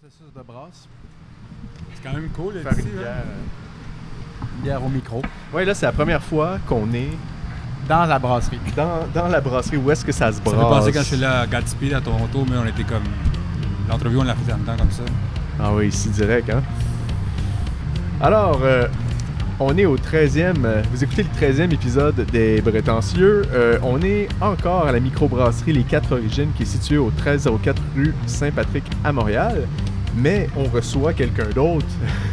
processus de brasse. C'est quand même cool. Faire ici, une là. bière, euh, une bière au micro. Oui, là, c'est la première fois qu'on est Dans la brasserie. dans, dans la brasserie. Où est-ce que ça se Ça brasse? fait penser quand je suis là à Gatsby, à Toronto, mais on était comme. L'entrevue, on l'a fait en même temps comme ça. Ah oui, ici direct, hein? Alors, euh, on est au 13e, euh, vous écoutez le 13e épisode des Prétentieux. Euh, on est encore à la microbrasserie Les 4 Origines qui est située au 1304 rue Saint-Patrick à Montréal. Mais on reçoit quelqu'un d'autre.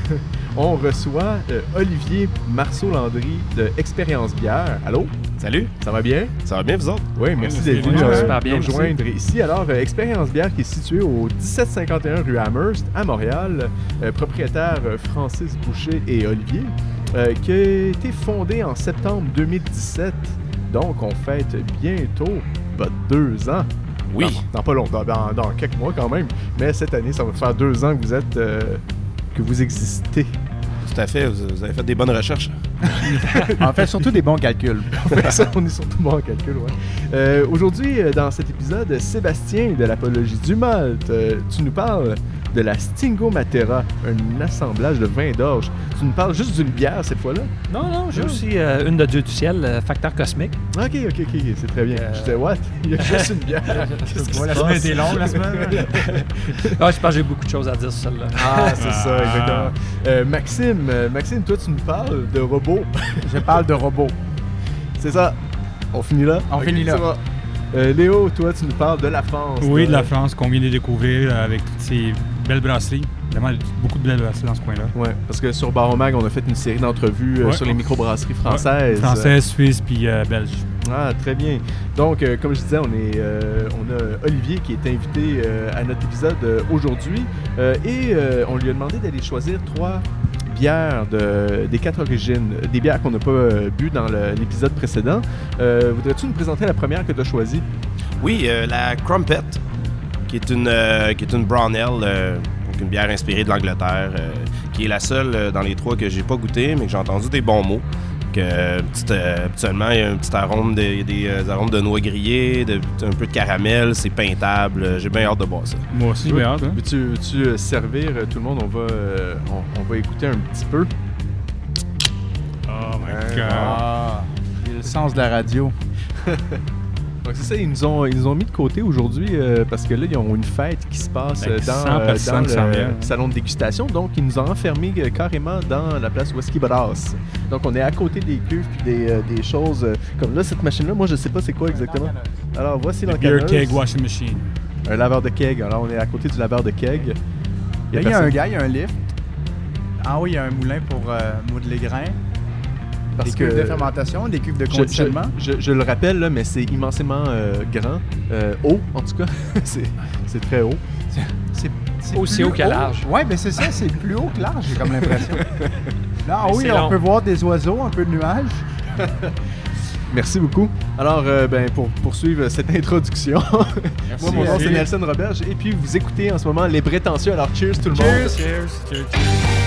on reçoit euh, Olivier Marceau-Landry de Expérience Bière. Allô? Salut, Ça va bien? ça va bien vous autres? Oui, merci d'être venu bien. euh, nous rejoindre ici. Alors, euh, Expérience Bière qui est située au 1751 rue Amherst à Montréal, euh, propriétaire Francis Boucher et Olivier, euh, qui a été fondée en septembre 2017. Donc, on fête bientôt deux ans. Oui. Dans, dans pas longtemps, dans, dans quelques mois quand même. Mais cette année, ça va faire deux ans que vous êtes, euh, que vous existez. Tout à fait, vous, vous avez fait des bonnes recherches. On fait surtout des bons calculs. Ça, on est surtout bon en calcul, ouais. Euh, Aujourd'hui, euh, dans cet épisode, Sébastien de l'Apologie du Malte, euh, tu nous parles de la Stingo Matera, un assemblage de vin d'orge. Tu nous parles juste d'une bière cette fois-là? Non, non, j'ai Non. aussi euh, une de Dieu du ciel, euh, Facteur Cosmique. Ok, ok, ok, c'est très bien. Euh, Je disais, what? Il y a juste une bière. Qu'est-ce qui Ouais, la se semaine était longue, la semaine. Ah, je pense que j'ai beaucoup de choses à dire sur celle-là. Ah, c'est ça, Ah. exactement. Euh, Maxime, Maxime, toi, tu nous parles de robots. Je parle de robots. C'est ça. On finit là? On finit là. Euh, Léo, toi, tu nous parles de la France. oui, de la France qu'on vient de découvrir avec toutes ces belles brasseries. Vraiment, beaucoup de belles brasseries dans ce coin-là. Ouais, parce que sur Baromag, on a fait une série d'entrevues euh, Ouais. sur les microbrasseries françaises. Française, Suisse, puis euh, Belge. Ah, très bien. Donc, euh, comme je disais, on, est, euh, on a Olivier qui est invité euh, à notre épisode euh, aujourd'hui euh, et euh, on lui a demandé d'aller choisir trois bières de, des quatre origines, des bières qu'on n'a pas euh, bu dans l'épisode précédent. Euh, Voudrais-tu nous présenter la première que tu as choisie? Oui, euh, la Crumpet, qui est une, euh, qui est une brown ale, euh, donc une bière inspirée de l'Angleterre, euh, qui est la seule euh, dans les trois que j'ai pas goûté, mais que j'ai entendu des bons mots. Petite, habituellement, il y a un petit arôme de, il y a des euh, arômes de noix grillées, de, un peu de caramel, c'est peintable. J'ai bien hâte de boire ça. Moi aussi, j'ai hâte. hein. Veux-tu veux-tu, euh, servir euh, tout le monde? On va, euh, on, on va écouter un petit peu. Oh my god. Ah, j'ai le sens de la radio. Donc c'est ça, ils nous ont, ils nous ont mis de côté aujourd'hui euh, parce que là, ils ont une fête qui se passe euh, dans, 100 euh, dans s'en le salon de dégustation. Donc, ils nous ont enfermés euh, carrément dans la place Whisky Brass. Donc, on est à côté des cuves puis des, euh, des choses euh, comme là, cette machine-là, moi, je sais pas c'est quoi exactement. Alors, voici Beer l'encanneuse. keg washing machine. Un laveur de keg. Alors, on est à côté du laveur de keg. Là, il y a un gars, il y a un lift. En haut, il y a un moulin pour euh, moudre les grains. Parce des cuves que de fermentation, des cuves de je, je- conditionnement. je- je le rappelle, là, mais c'est immensément euh, grand. Euh, haut, en tout cas. c'est c'est très haut. C'est c'est Aussi haut que large. Ouais, ben c'est ça, c'est plus haut que large, j'ai comme l'impression. Là, Mais haut, c'est on long. peut voir des oiseaux, un peu de nuages. Merci beaucoup. Alors, euh, ben, pour poursuivre cette introduction, moi, mon nom, c'est. Nelson Roberge, et puis vous écoutez en ce moment Les Prétentieux. Alors, cheers tout le monde. Cheers. Cheers.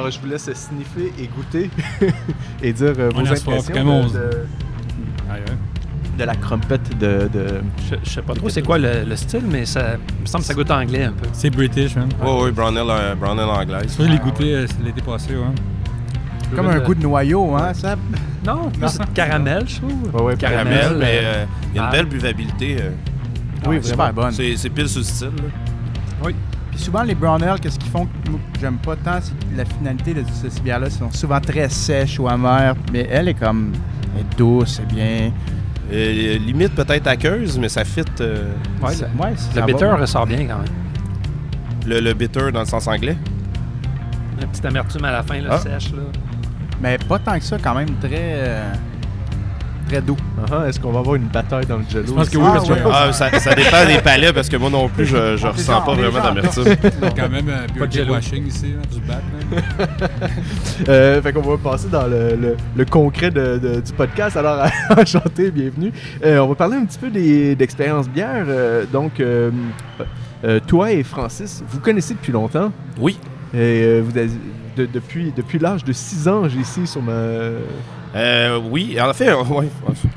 Alors, je vous laisse sniffer et goûter et dire euh, vos impressions comment de, on- de, de la crumpette de... de... Je, je sais pas trop c'est quoi le, le style, mais ça il me semble que ça goûte anglais un peu. C'est British, man. Oui, oui, brown ale, euh, brown ale anglaise. Ça, je l'ai goûté euh, l'été passé, ouais. Comme un goût de noyau, hein, ça? Non, plus c'est de caramel, je trouve. Ouais, ouais, Caramel, Caramel, mais euh, euh, il y a une ah. belle buvabilité. euh. Oui, Ah, super bonne. C'est pile sur le style. là. Puis souvent, les brown ale, qu'est-ce qu'ils font? Que moi, j'aime pas tant, c'est que la finalité de ces bières-là sont souvent très sèches ou amères. Mais elle est comme. Elle est douce, c'est bien. Euh, limite peut-être aqueuse, mais ça fit euh, Ouais, Ça- le, ouais, le ça bitter va. ressort bien quand même. le, le bitter dans le sens anglais. La petite amertume à la fin, là, Ah. sèche. Là. Mais pas tant que ça, quand même très. euh, très doux. Ah, Est-ce qu'on va avoir une bataille dans le jello? Je pense que oui, parce que ouais. Ah, ça, ça dépend des palais parce que moi non plus, je, je On ressens pas vraiment d'amertume. Il y a quand même un beer de jello. washing ici, là, du bac. Euh, fait qu'on va passer dans le, le- le concret de- de- du podcast. Alors, enchanté, bienvenue. Euh, on va parler un petit peu des- d'expérience bière. Euh, donc, euh, euh, toi et Francis, vous connaissez depuis longtemps? Oui, Et euh, vous avez- de- depuis depuis l'âge de 6 ans, j'ai ici sur ma, Euh, oui, en fait, on, ouais,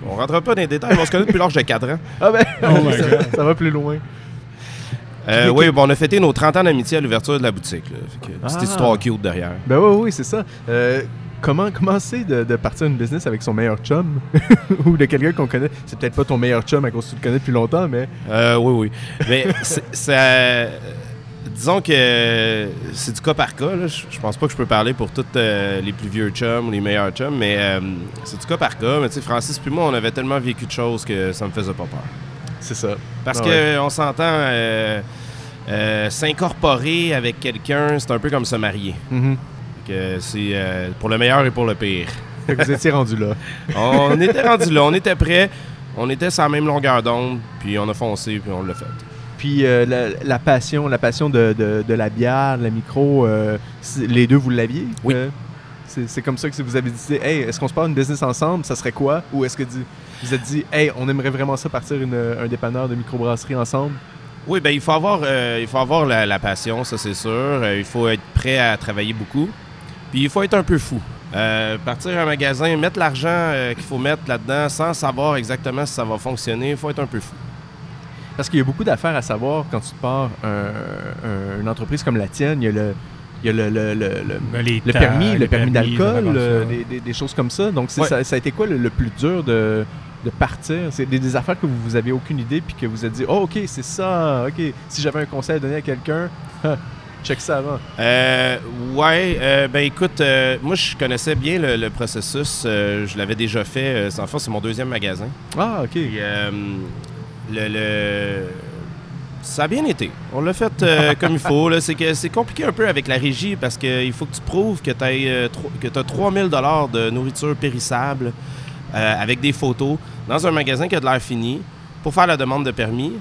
on rentre pas dans les détails, mais on se connaît depuis l'âge de 4 ans. Ah ben, Oh my ça, God. ça va plus loin. Euh, oui, bon, on a fêté nos 30 ans d'amitié à l'ouverture de la boutique. là. Fait que Petite Ah. histoire cute derrière. Ben oui, oui, c'est ça. Euh, comment commencer de, de partir une business avec son meilleur chum? Ou de quelqu'un qu'on connaît? C'est peut-être pas ton meilleur chum à cause que tu le connais depuis longtemps, mais Euh, oui, oui. Mais c'est- disons que c'est du cas par cas. là. Je pense pas que je peux parler pour tous euh, les plus vieux chums ou les meilleurs chums, mais euh, c'est du cas par cas. Mais tu sais, Francis puis moi, on avait tellement vécu de choses que ça me faisait pas peur. c'est ça. Parce Ah que ouais. on s'entend, euh, s'incorporer avec quelqu'un, c'est un peu comme se marier. Que c'est euh, pour le meilleur et pour le pire. Vous étiez rendu là. On était rendu là, on était prêts, on était sur la même longueur d'onde, puis on a foncé, puis on l'a fait. Puis euh, la, la passion, la passion de, de- de la bière, de la micro, euh, les deux, vous l'aviez? Oui. Euh, c'est comme ça que vous avez dit, hey, est-ce qu'on se part une business ensemble? Ça serait quoi? Ou est-ce que di- vous êtes dit, hey, on aimerait vraiment ça partir une- un dépanneur de microbrasserie ensemble? Oui, ben il faut avoir, il faut avoir la, la passion, ça c'est sûr. Il faut être prêt à travailler beaucoup. Puis il faut être un peu fou. Euh, partir un magasin, mettre l'argent euh, qu'il faut mettre là-dedans sans savoir exactement si ça va fonctionner, il faut être un peu fou. Parce qu'il y a beaucoup d'affaires à savoir quand tu te pars un- un- une entreprise comme la tienne. Il y a le, il y a le, le- le- le- Ben, les le tags, permis, le permis permis, d'alcool, euh, des, des- des choses comme ça. Donc, Ouais. ça, ça a été quoi le, le plus dur de, de partir? C'est des, des affaires que vous, vous avez aucune idée puis que vous êtes dit, oh, OK, c'est ça, OK. Si j'avais un conseil à donner à quelqu'un, ha, check ça avant. Euh, ouais, euh, ben écoute, euh, moi je connaissais bien le, le processus. euh, je l'avais déjà fait. Euh, c'est- en fait, c'est mon deuxième magasin. Ah, OK. Euh, le, le- Ça a bien été. On l'a fait euh, comme il faut. là. C'est que c'est compliqué un peu avec la régie parce qu'il faut que tu prouves que tu as 3000 dollars de nourriture périssable euh, avec des photos dans un magasin qui a de l'air fini pour faire la demande de permis.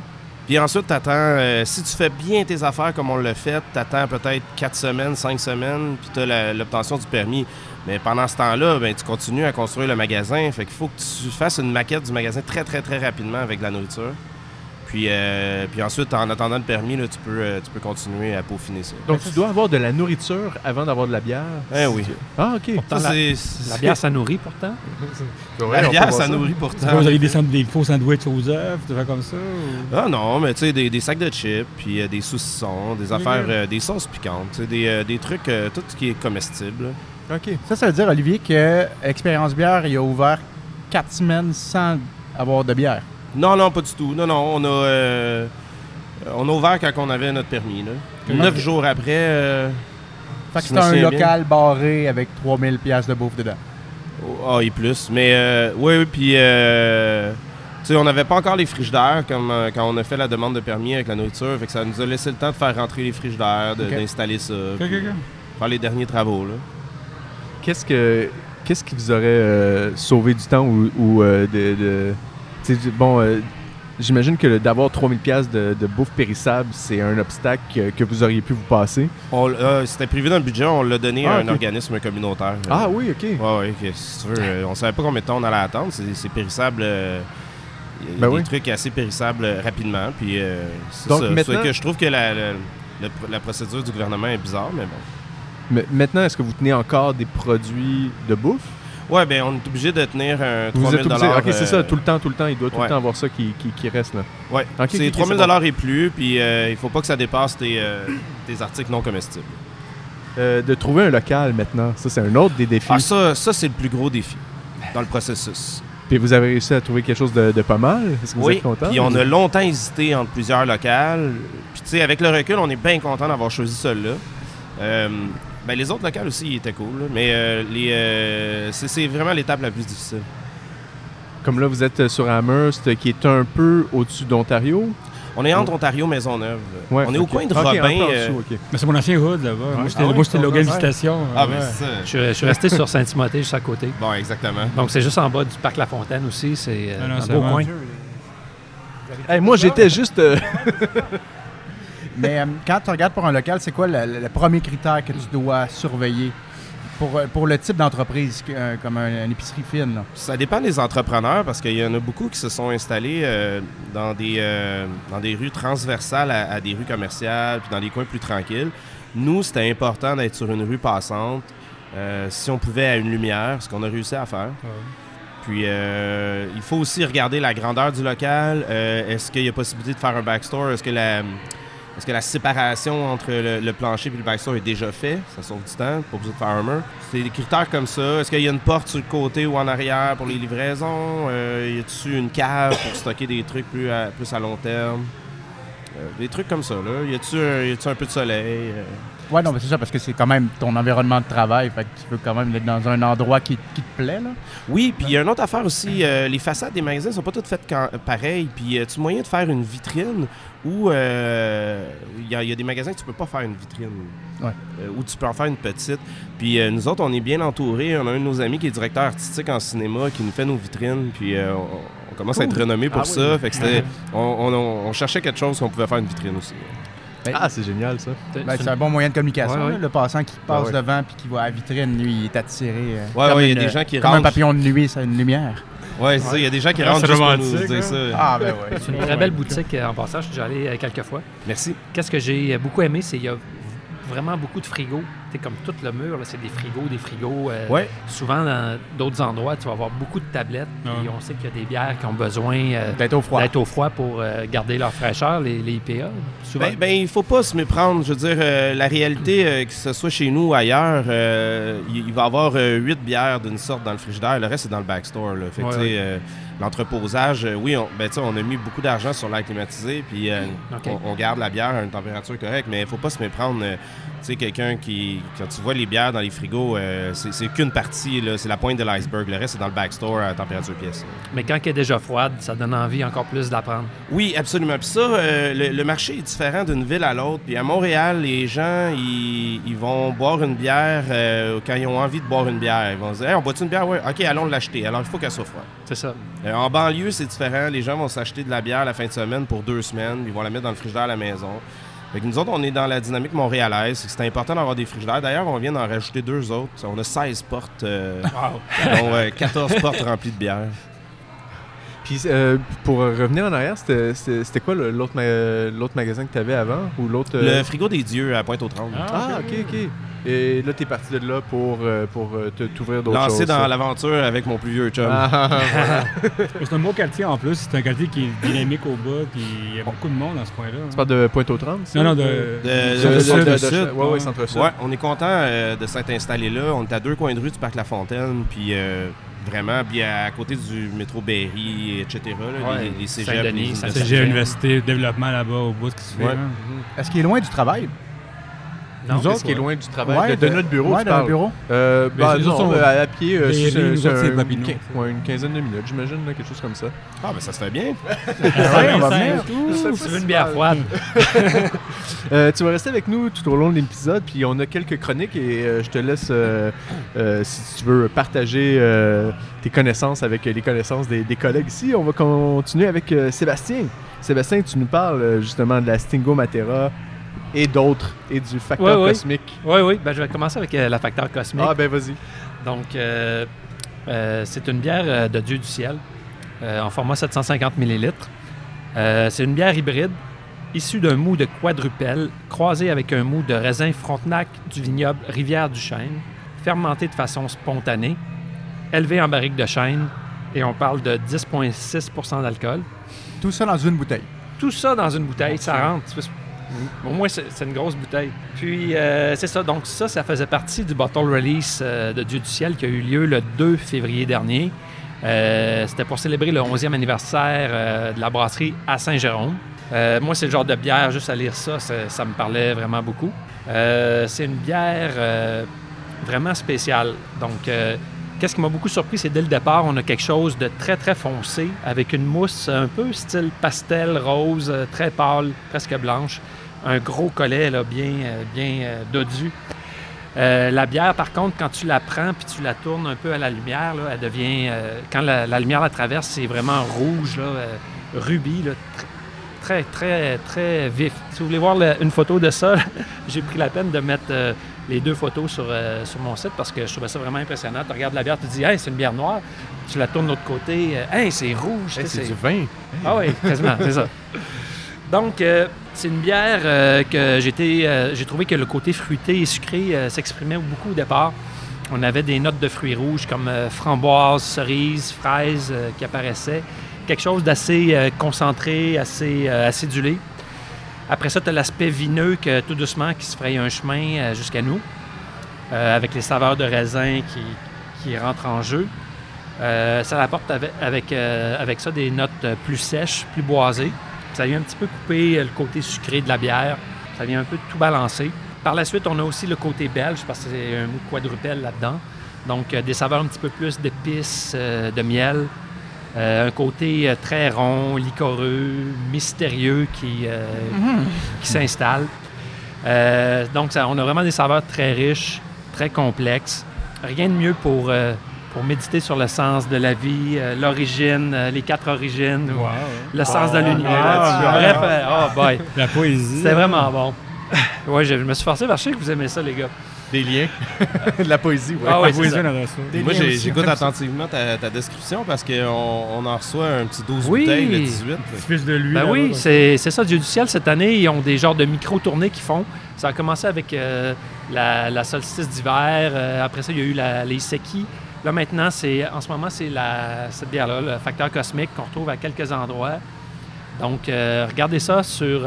Puis ensuite, tu attends, si tu fais bien tes affaires comme on l'a fait, tu attends peut-être 4 semaines, 5 semaines, puis tu as l'obtention du permis. Mais pendant ce temps-là, ben, tu continues à construire le magasin. Fait qu'il faut que tu fasses une maquette du magasin très, très, très rapidement avec de la nourriture. Puis, euh, puis ensuite, en attendant le permis, là, tu, peux, euh, tu peux continuer à peaufiner ça. Donc, tu dois avoir de la nourriture avant d'avoir de la bière? Eh oui. Ah, OK. Pourtant, Ça, la, c'est- la bière, ça nourrit pourtant. la bière, ça nourrit pourtant. Vous avez des, sand- des faux sandwichs aux œufs, des trucs comme ça? ou- Ah non, mais tu sais, des, des sacs de chips, puis euh, des saucissons, des affaires, euh, des sauces piquantes, des, euh, des trucs, euh, tout ce qui est comestible. là. OK. Ça, ça veut dire, Olivier, que Expérience Bière, il a ouvert quatre semaines sans avoir de bière. Non, non, pas du tout. Non, non, on a, euh, on a ouvert quand on avait notre permis. Là. Neuf jours après, euh, Fait que c'est un local barré avec 3000 pièces de bouffe dedans. ah, et plus. Mais euh, oui, oui, puis euh, on n'avait pas encore les frigidaires comme euh, quand on a fait la demande de permis avec la nourriture. Fait que ça nous a laissé le temps de faire rentrer les frigidaires, d'installer ça, Ok, puis ok, ok. faire les derniers travaux. Là. Qu'est-ce que qu'est-ce qui vous aurait euh, sauvé du temps ou, ou, euh, de, bon euh, j'imagine que d'avoir 3000 pièces de, de bouffe périssable c'est un obstacle que, que vous auriez pu vous passer. C'était prévu dans le budget, on l'a donné Ah, à un ok. organisme communautaire. Ah oui, OK. Ouais, ouais, euh, on savait pas combien de temps on allait attendre. C'est, périssable. Il y a Ben des oui. trucs assez périssables rapidement. Puis, c'est Donc, ça. maintenant- que je trouve que la, la- la- la procédure du gouvernement est bizarre, mais bon. Mais maintenant, est-ce que vous tenez encore des produits de bouffe? Ouais, ben on est obligé de tenir un 3000 Vous êtes obligé. Ok, c'est ça, euh, tout le temps, tout le temps. Il doit tout ouais. le temps avoir ça qui, qui, qui reste là. Ouais, Ok, c'est ok, 3000 c'est bon. et plus, puis euh, il faut pas que ça dépasse tes, euh, tes articles non comestibles. Euh, de trouver un local maintenant, ça c'est un autre des défis. Ah, ça, ça c'est le plus gros défi dans le processus. Puis vous avez réussi à trouver quelque chose de, de pas mal? Est-ce que vous êtes content? puis on a longtemps hésité entre plusieurs locales. Puis tu sais, avec le recul, on est bien content d'avoir choisi celui-là. Ben, les autres locales aussi ils étaient cool, là. mais euh, les, euh, c'est, c'est vraiment l'étape la plus difficile. Comme là, vous êtes euh, sur Amherst, qui est un peu au-dessus d'Ontario. On est entre Ontario et Maisonneuve. Ouais, on est au coin de Robin. en euh, dessous, ok. Mais c'est mon ancien hood là-bas. Moi, j'étais Ah oui, moi, j'étais Logan Visitation. Ah, ouais. ben c'est ça. Je, suis- je suis resté sur Saint-Timothée, juste à côté. Bon, exactement. Donc, c'est juste en bas du parc La Fontaine aussi. C'est Ah non, un c'est beau coin. Hey, moi, j'étais juste. Mais euh, quand tu regardes pour un local, c'est quoi le, premier critère que tu dois surveiller pour, euh, pour le type d'entreprise, euh, comme un- une épicerie fine? là? Ça dépend des entrepreneurs parce qu'il y en a beaucoup qui se sont installés euh, dans, des, euh, dans des rues transversales à, à des rues commerciales puis dans des coins plus tranquilles. Nous, c'était important d'être sur une rue passante Euh, si on pouvait à une lumière, ce qu'on a réussi à faire. Puis euh, il faut aussi regarder la grandeur du local. Euh, Est-ce qu'il y a possibilité de faire un backstore? Est-ce que la, est-ce que la séparation entre le, plancher et le backstore est déjà fait? Ça sauve du temps, pas besoin de faire. C'est des critères comme ça. Est-ce qu'il y a une porte sur le côté ou en arrière pour les livraisons? Euh, y a-tu une cave pour stocker des trucs plus à, plus à long terme? Euh, des trucs comme ça, là. Y a-tu un, un peu de soleil? Euh, Ouais, non, mais c'est ça, parce que c'est quand même ton environnement de travail. Fait que tu veux quand même être dans un endroit qui, qui te plaît, là. Oui, puis il y a une autre affaire aussi. euh, les façades des magasins sont pas toutes faites quand- pareilles. Puis euh, tu moyen de faire une vitrine où euh, il y, a- il y a des magasins que tu peux pas faire une vitrine. Ouais. Euh, où tu peux en faire une petite. Puis euh, nous autres, on est bien entourés. On a un de nos amis qui est directeur artistique en cinéma qui nous fait nos vitrines. Puis on, on commence à être renommé pour Ah ça. oui. Fait que on- on cherchait quelque chose qu'on pouvait faire une vitrine aussi. Ben, Ah, c'est génial ça. ben, c'est un bon moyen de communication. Ouais, ouais. là. Le passant qui passe ouais. devant puis qui voit la vitrine, lui, il est attiré. euh, Ouais, comme ouais, il y a une- des gens qui Comme un papillon de nuit, c'est une lumière. Ouais, c'est ça. Il y a des gens qui rentrent c'est juste pour nous dire hein? ça. Ah, ben ouais. C'est une très belle boutique euh, en passant. Je suis déjà allé euh, quelques fois. Merci. Qu'est-ce que j'ai beaucoup aimé, c'est qu'il y a vraiment beaucoup de frigos. C'est comme tout le mur, là, c'est des frigos, des frigos. euh, Ouais. Souvent, dans d'autres endroits, tu vas avoir beaucoup de tablettes. Ouais. Et on sait qu'il y a des bières qui ont besoin euh, D'être au froid. d'être au froid pour euh, garder leur fraîcheur, les, les IPA. Souvent. Ben, ben, il faut pas se méprendre. Je veux dire, euh, la réalité, euh, que ce soit chez nous ou ailleurs, euh, il, il va y avoir euh, huit bières d'une sorte dans le frigidaire. Le reste, c'est dans le backstore. Là. Fait que, l'entreposage, oui, on, ben, a mis beaucoup d'argent sur l'air climatisé, puis euh, on, on garde la bière à une température correcte, mais il faut pas se méprendre. euh, sais, quelqu'un qui, quand tu vois les bières dans les frigos, euh, c'est qu'une partie, c'est la pointe de l'iceberg. Le reste, c'est dans le backstore à température pièce. Mais quand elle est déjà froide, ça donne envie encore plus d'apprendre. Oui, absolument. Puis ça, euh, le, le marché est différent d'une ville à l'autre. Puis à Montréal, les gens, ils, ils vont boire une bière euh, quand ils ont envie de boire une bière. Ils vont se dire, Hey, on boit une bière? Ouais, OK, allons l'acheter. Alors, il faut qu'elle soit froide. C'est ça. En banlieue, c'est différent. Les gens vont s'acheter de la bière la fin de semaine pour deux semaines. Ils vont la mettre dans le frigidaire à la maison. Fait que nous autres, on est dans la dynamique montréalaise. C'est important d'avoir des frigidaires. D'ailleurs, on vient d'en rajouter deux autres. On a 16 portes, euh, dont euh, 14 portes remplies de bière. Puis euh, pour revenir en arrière, c'était- quoi l'autre ma- l'autre magasin que tu avais avant ou l'autre euh, Le frigo des dieux à Pointe-aux-Trembles. Ah, ok, ok. Et là, t'es parti de là pour, euh, pour euh, te- t'ouvrir d'autres choses. Lancé dans l'aventure avec mon plus vieux chum. Ah, ah, ah, voilà. C'est un beau quartier en plus. C'est un quartier qui est dynamique au bas. Puis il y a beaucoup de monde dans ce coin-là. Tu parles de Pointe-aux-Trembles? ça? Non, non, de. De- De- Centre de- Sud. de- de- Sud. Ouais, ouais, centre-sud. Ouais, on est content euh, de s'être installé là. On est à deux coins de rue du parc La Fontaine, puis euh, vraiment, puis à côté du métro Berry, etc. là, Ouais. les, les cégeps, Saint-Denis, les universités. Développement là-bas au bout, ce qui se fait. Ouais. là. Est-ce qu'il est loin du travail? Non, Nous autres, qui est loin du travail, Ouais, de, de notre bureau, Ouais, tu parles. bureau. Euh, bah, non, autres euh, à pied, euh, c'est- nous un- Papineau. quin- ouais, une quinzaine de minutes, j'imagine, quelque chose comme ça. Ah, ben ça se fait bien. Ouais, on va venir. tu veux une bière froide. Euh, tu vas rester avec nous tout au long de l'épisode, puis on a quelques chroniques et euh, je te laisse, euh, euh, si tu veux, partager euh, tes connaissances avec les connaissances des, des collègues ici. On va continuer avec euh, Sébastien. Sébastien, tu nous parles justement de la Stingo Matera et d'autres, et du facteur Ouais, ouais. cosmique. Oui, oui. Ben, je vais commencer avec euh, la facteur cosmique. Ah ben vas-y. Donc, euh, euh, c'est une bière euh, de Dieu du ciel euh, en format 750 ml. Euh, c'est une bière hybride issue d'un mou de quadrupel croisé avec un mou de raisin Frontenac du vignoble Rivière-du-Chêne, fermenté de façon spontanée, élevé en barrique de chêne et on parle de 10,6% d'alcool. Tout ça dans une bouteille. Tout ça dans une bouteille, ça rentre. Au moins, c'est une grosse bouteille. Puis, euh, c'est ça. Donc, ça, ça faisait partie du bottle release euh, de Dieu du ciel qui a eu lieu le 2 février dernier. Euh, C'était pour célébrer le 11e anniversaire de la brasserie à Saint-Jérôme. Moi, c'est le genre de bière, juste à lire ça, ça, me parlait vraiment beaucoup. C'est une bière vraiment spéciale. Donc, qu'est-ce qui m'a beaucoup surpris, c'est dès le départ, on a quelque chose de très, très foncé, avec une mousse un peu style pastel, rose, très pâle, presque blanche. Un gros collet, là, bien, euh, bien euh, dodu. Euh, la bière, par contre, quand tu la prends puis tu la tournes un peu à la lumière, là, elle devient. euh, quand la, la lumière la traverse, c'est vraiment rouge, là, euh, rubis, là, très, très, très vif. Si vous voulez voir une photo de ça, j'ai pris la peine de mettre les deux photos sur, sur mon site parce que je trouvais ça vraiment impressionnant. Tu regardes la bière, tu te dis, hey, c'est une bière noire. Tu la tournes de l'autre côté, hey, c'est rouge. Hey, c'est du vin. ah oui, quasiment, c'est ça. Donc, euh, c'est une bière euh, que euh, j'ai trouvé que le côté fruité et sucré s'exprimait beaucoup au départ. On avait des notes de fruits rouges comme framboise, cerise, fraise qui apparaissaient. Quelque chose d'assez concentré, assez acidulé. Après ça, tu as l'aspect vineux tout doucement qui se fraye un chemin jusqu'à nous, avec les saveurs de raisin qui, rentrent en jeu. Ça apporte avec, ça des notes plus sèches, plus boisées. Ça vient un petit peu couper euh, le côté sucré de la bière. Ça vient un peu tout balancer. Par la suite, on a aussi le côté belge parce que c'est un mou quadrupel là-dedans. Donc, euh, des saveurs un petit peu plus d'épices, euh, de miel. Euh, un côté très rond, liquoreux, mystérieux qui, euh, qui s'installe. Euh, donc, ça- on a vraiment des saveurs très riches, très complexes. Rien de mieux pour, pour méditer sur le sens de la vie, euh, l'origine, euh, les quatre origines, le sens de l'univers. Ah, Bref, euh, oh boy, La poésie. c'était vraiment bon. Ouais, je, je me suis forcé parce que je sais que vous aimez ça, les gars. Des liens. de la poésie, ouais. Ah ouais, La poésie, ça. on Moi, j'écoute attentivement ta, ta description parce qu'on on en reçoit un petit 12 Oui. bouteilles le 18. Fils de lui. Ben oui, c'est ça, Dieu du ciel. Cette année, ils ont des genres de micro-tournées qu'ils font. Ça a commencé avec euh, la, la solstice d'hiver. euh, après ça, il y a eu la, les Seki. Là, maintenant, c'est en ce moment, c'est la- cette bière-là, le facteur cosmique, qu'on retrouve à quelques endroits. Donc, euh, regardez ça sur...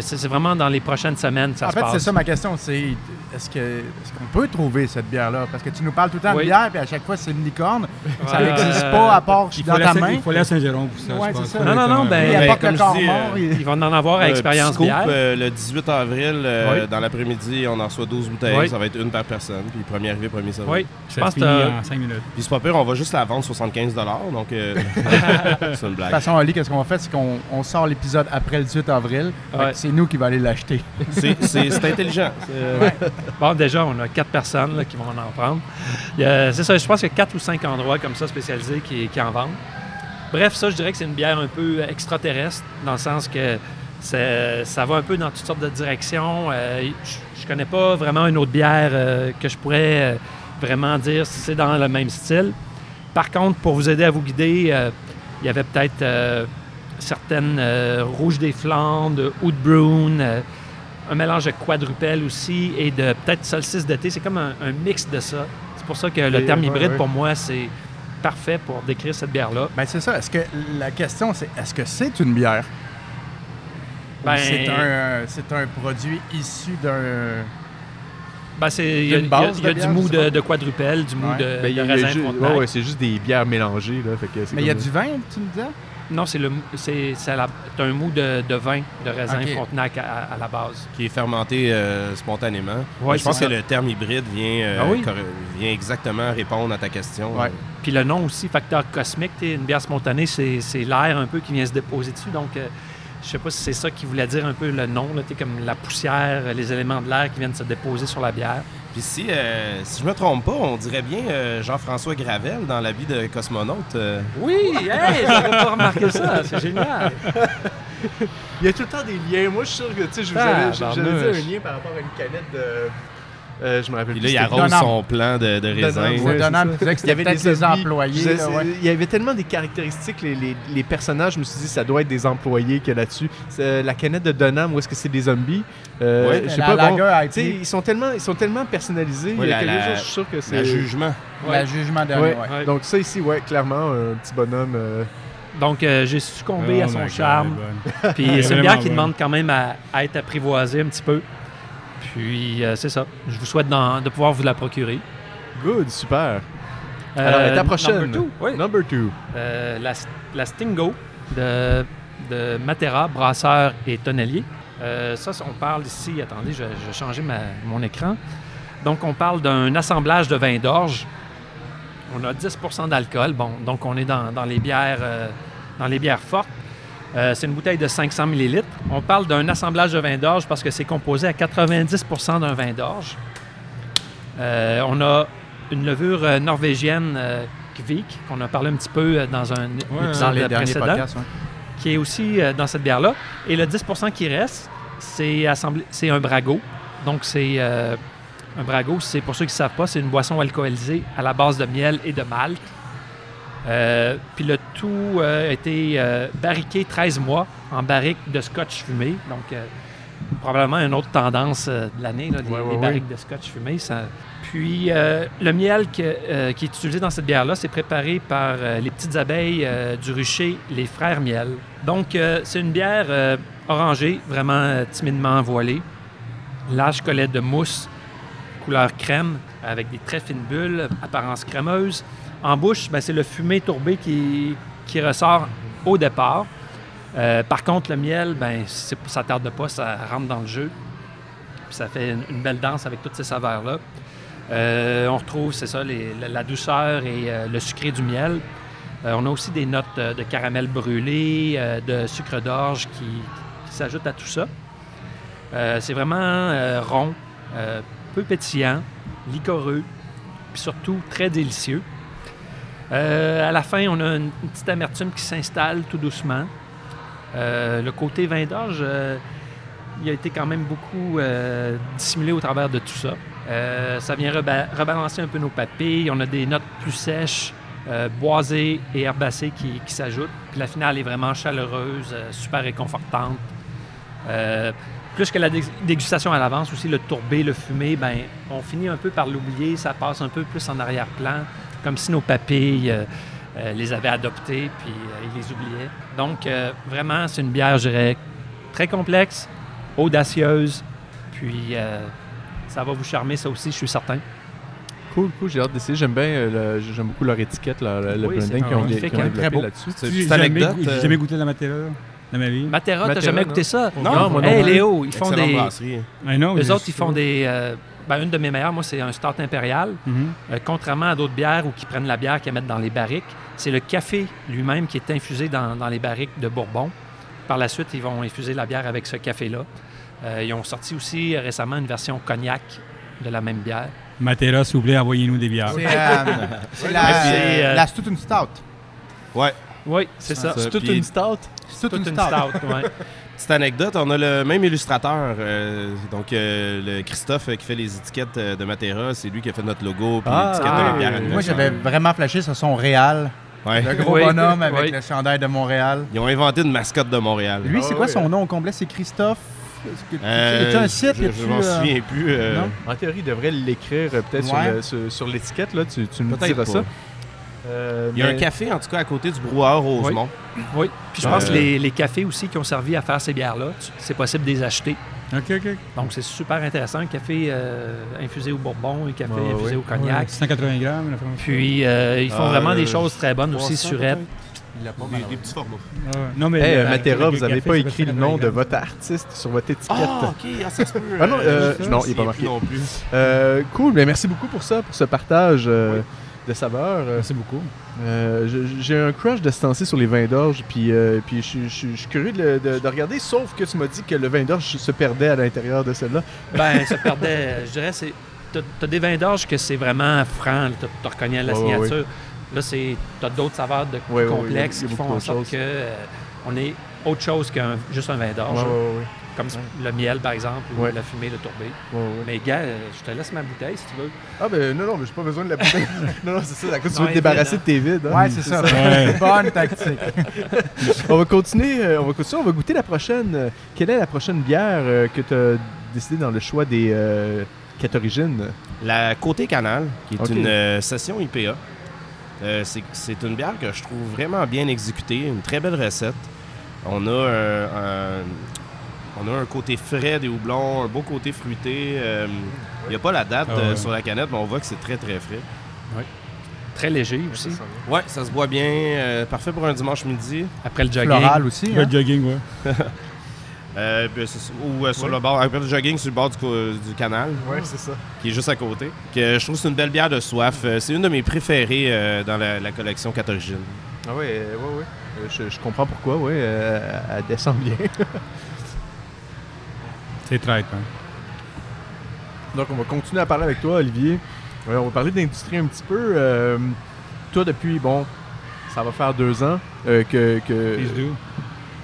c'est vraiment dans les prochaines semaines, ça En se fait, passe. c'est ça ma question, c'est est-ce que est-ce qu'on peut trouver cette bière-là? Parce que tu nous parles tout le temps Oui. de bière, puis à chaque fois, c'est une licorne. Ça n'existe Euh, pas à part Il dans faut, ta aller à, main. il faut aller à Saint-Jérôme pour ça. Ouais, ça. Non, non, non, ben, Il ben, apporte comme le corps dis, mort. euh, il- Ils vont en avoir à Euh, Expérience scoop, Bière. euh, le 18 avril, euh, Oui. dans l'après-midi, on en reçoit 12 bouteilles. Oui. Ça va être une par personne. Puis premier arrivé, premier servi. Oui, je Ça pense se que en 5 minutes. Puis c'est pas pire, on va juste la vendre 75 Donc, euh, c'est une De blague. toute façon, Ali, qu'est-ce qu'on va faire? C'est qu'on on sort l'épisode après le 18 avril. C'est nous qui va aller l'acheter. C'est- intelligent. C'est- Bon, déjà, on a quatre personnes là, qui vont en prendre. C'est ça, je pense qu'il y a quatre ou cinq endroits comme ça spécialisés qui, qui en vendent. Bref, ça, je dirais que c'est une bière un peu extraterrestre, dans le sens que ça va un peu dans toutes sortes de directions. Euh, je, je connais pas vraiment une autre bière euh, que je pourrais euh, vraiment dire si c'est dans le même style. Par contre, pour vous aider à vous guider, euh, il y avait peut-être euh, certaines euh, Rouges des Flandres, Oud Brune, euh, un mélange de quadrupel aussi et de peut-être solstice d'été. C'est comme un, un mix de ça. C'est pour ça que le Et- terme hybride, ouais. pour moi, c'est parfait pour décrire cette bière-là. Ben c'est ça. Est-ce que la question c'est est-ce que c'est une bière? Ben- c'est un c'est un produit issu d'un Ben, Il y a, y a- base il y a de du mou de, de quadrupel, du mou Ouais. de, Ben, de raisin ouais, c'est juste des bières mélangées. Là, fait que c'est Mais il y a du vin, tu me disais? Non, c'est le mou- c'est c'est la- un mou de, de vin de raisin Ok. Frontenac à, à la base. qui est fermenté euh, spontanément. Ouais, je pense que le terme hybride vient, euh, Ah oui? vient exactement répondre à ta question. Ouais. Euh, Puis le nom aussi, facteur cosmique, une bière spontanée, c'est c'est l'air un peu qui vient se déposer dessus. Donc, je sais pas si c'est ça qui voulait dire un peu le nom, là, comme la poussière, les éléments de l'air qui viennent se déposer sur la bière. Puis si, euh, si je me trompe pas, on dirait bien euh, Jean-François Gravel dans la vie de cosmonaute. euh. Oui, hey, j'avais pas remarqué ça, c'est génial. Il y a tout le temps des liens. Moi, je suis sûr que tu sais, je vous Ah, avais, dit un lien par rapport à une canette de. Euh, je me rappelle plus. là, il arrose son plan de, de raisin. Ouais, disait que Il y avait c'était des peut-être des zombies. employés. Je- là, c'est- ouais. Il y avait tellement des caractéristiques, les, les- les personnages, je me suis dit, ça doit être des employés qu'il y a là-dessus. C'est, La canette de Donham, où est-ce que c'est des zombies? Euh, Ouais, Je sais la pas, bon, ils sont tellement, ils sont tellement personnalisés. Ouais, il y a la- quelque la- chose, je suis sûr que c'est. La jugement. La jugement de Ouais. ouais. Ouais. Donc ça ici, ouais, clairement, un petit bonhomme. euh, Donc, euh, j'ai succombé Oh à son charme. Puis c'est une bière qui demande quand même à, à être apprivoisée un petit peu. Puis euh, c'est ça. Je vous souhaite de pouvoir vous la procurer. Good, super. Euh, Alors, l'étape prochaine. number two, oui. Number two. Euh, la, la Stingo de, de Matera, brasseur et tonnelier. Euh, ça, on parle ici, attendez, je, vais changer ma- mon écran. Donc, on parle d'un assemblage de vin d'orge. On a 10% d'alcool. Bon, donc on est dans, dans les bières, euh, dans les bières fortes. Euh, c'est une bouteille de 500 ml. On parle d'un assemblage de vin d'orge parce que c'est composé à 90% d'un vin d'orge. Euh, on a une levure euh, norvégienne euh, Kvik, qu'on a parlé un petit peu dans un Ouais, épisode les précédent podcasts. ouais. qui est aussi dans cette bière-là. Et le 10% qui reste, c'est assemblé- c'est un brago. Donc, c'est un brago, c'est pour ceux qui ne savent pas, c'est une boisson alcoolisée à la base de miel et de malt. Euh, puis le tout euh, a été euh, barriqué 13 mois en barrique de scotch fumé. Donc, probablement une autre tendance de l'année, les, Ouais, ouais, les ouais. barriques de scotch fumé. Ça... Puis le miel que, qui est utilisé dans cette bière-là, c'est préparé par les petites abeilles du rucher, les frères miel. Donc c'est une bière orangée, vraiment timidement voilée. Large collet de mousse, couleur crème, avec des très fines bulles, apparence crémeuse. En bouche, ben, c'est le fumé tourbé qui, qui ressort au départ. Euh, par contre, le miel, ben, ça tarde pas, ça rentre dans le jeu. Puis ça fait une, belle danse avec toutes ces saveurs-là. Euh, on retrouve, c'est ça, la, douceur et euh, le sucré du miel. On a aussi des notes de caramel brûlé, de sucre d'orge qui, qui s'ajoutent à tout ça. C'est vraiment rond, peu pétillant, liquoreux, puis surtout très délicieux. Euh, à la fin, on a une, petite amertume qui s'installe tout doucement. Euh, le côté vin d'orge, euh, il a été quand même beaucoup dissimulé au travers de tout ça. Ça vient reba- rebalancer un peu nos papilles. On a des notes plus sèches, boisées et herbacées qui, s'ajoutent. La finale est vraiment chaleureuse, super réconfortante. Plus que la dé- dégustation à l'avance, aussi le tourbé, le fumé, ben, on finit un peu par l'oublier. Ça passe un peu plus en arrière-plan, comme si nos papilles euh, euh, les avaient adoptés puis euh, ils les oubliaient. Donc, euh, vraiment, c'est une bière, je dirais, très complexe, audacieuse, puis euh, ça va vous charmer, ça aussi, je suis certain. Cool, cool, j'ai hâte d'essayer. J'aime bien, euh, le- j'aime beaucoup leur étiquette, leur- le Oui, blending c'est qu'ils ont, développé beau. là-dessus. C'est une jamais, anecdote. j'ai jamais goûté la Matera dans ma vie. Matera, t'as jamais non. goûté ça? Non, moi non Hey. Léo, ils font des... brasserie. I know, Eux mais autres, ils font des... euh, ben, une de mes meilleures, moi, c'est un Start Impérial. Mhm. Euh, contrairement à d'autres bières où qui prennent la bière qu'ils mettent dans les barriques, c'est le café lui-même qui est infusé dans, dans les barriques de Bourbon. Par la suite, ils vont infuser la bière avec ce café-là. Euh, ils ont sorti aussi récemment une version cognac de la même bière. Matera, s'il vous plaît, envoyez-nous des bières. C'est euh, c'est la, c'est, euh, la Stout une Stout. Ouais. Oui, c'est ça. ça. C'est toute une stout. Stout Toute une Stout. stout, ouais. Petite anecdote, on a le même illustrateur. euh, donc, euh, le Christophe euh, qui fait les étiquettes euh, de Matera, c'est lui qui a fait notre logo puis Ah, l'étiquette ah, de la bière oui. Moi, j'avais vraiment flashé sur son Réal. Ouais. Le gros Oui, bonhomme avec oui. le chandail de Montréal. Ils ont inventé une mascotte de Montréal. Lui, Ah c'est quoi ouais. son nom au complet? C'est Christophe? Euh, un site? Je, je m'en euh, souviens plus. euh, non? En théorie, il devrait l'écrire peut-être sur Ouais. l'étiquette, là. Tu, tu nous Peut-être diras pas. ça. Euh, Il y a mais- un café, en tout cas, à côté du brouhaha Rosemont. Oui. Puis je Euh, pense que les, les cafés aussi qui ont servi à faire ces bières-là, c'est possible de les acheter. OK, OK. Donc c'est super intéressant. Un café euh, infusé au bourbon, un café Ouais, infusé au cognac. 180 grammes, la. Puis euh, ils font vraiment des euh, choses très bonnes aussi, 300 surettes. peut-être? Des, des petits formats. Ah ouais. Non, mais Hey, euh, Matera, vous avez café, pas écrit le nom 180 de votre artiste sur votre étiquette. Ah, ok, ah, ça se peut. Ah non, euh, non, il est pas marqué. plus Non plus. Euh, cool, mais merci beaucoup pour ça, pour ce partage euh, de saveurs. Euh, Merci beaucoup. euh, J'ai un crush de ce temps-ci sur les vins d'orge, puis, euh, puis je, suis- je suis- je suis curieux de, de- de regarder, sauf que tu m'as dit que le vin d'orge se perdait à l'intérieur de celle-là. Ben, ça perdait. Je dirais, c'est. T'as t'as des vins d'orge que c'est vraiment franc, tu te reconnais à la Ouais, ouais, signature. Là, c'est. T'as d'autres saveurs de complexes qui font en sorte que euh, on est autre chose qu'un juste un vin d'orge. Ouais, Comme le miel, par exemple, ou Ouais. la fumée, le tourbé. ouais, ouais. Mais gars, euh, je te laisse ma bouteille si tu veux. Ah ben non, non, mais j'ai pas besoin de la bouteille. non, non, c'est ça, à cause tu veux te débarrasser vide, de tes vides. hein. Ouais, c'est ça. Ouais. Bonne tactique. on va continuer, euh, on va continuer, on va goûter la prochaine. Euh, Quelle est la prochaine bière euh, que tu as décidé dans le choix des euh, quatre origines? La Côté Canal, qui est une euh, session IPA. Euh, c'est- c'est une bière que je trouve vraiment bien exécutée, une très belle recette. On a un, un- on a un côté frais des houblons, un beau côté fruité. euh, Il n'y a pas la date Ah euh, ouais. sur la canette, mais on voit que c'est très très frais. Très léger aussi. Ouais, ça se boit bien, euh, parfait pour un dimanche midi. Après le jogging. Floral aussi. Le hein? jogging, ouais. Euh, puis c'est- ou euh, sur le bord, après le jogging sur le bord du, canal, Ouais, c'est ça. qui est juste à côté. Que je trouve que c'est une belle bière de soif. Euh, c'est une de mes préférées euh, dans la, la collection 4 origines. Ah ouais, euh, ouais, ouais. Euh, je, je comprends pourquoi, ouais. euh, elle descend bien. C'est hein. Donc, on va continuer à parler avec toi, Olivier. Euh, on va parler d'industrie un petit peu. Euh, toi, depuis, bon, ça va faire deux ans euh, que, que,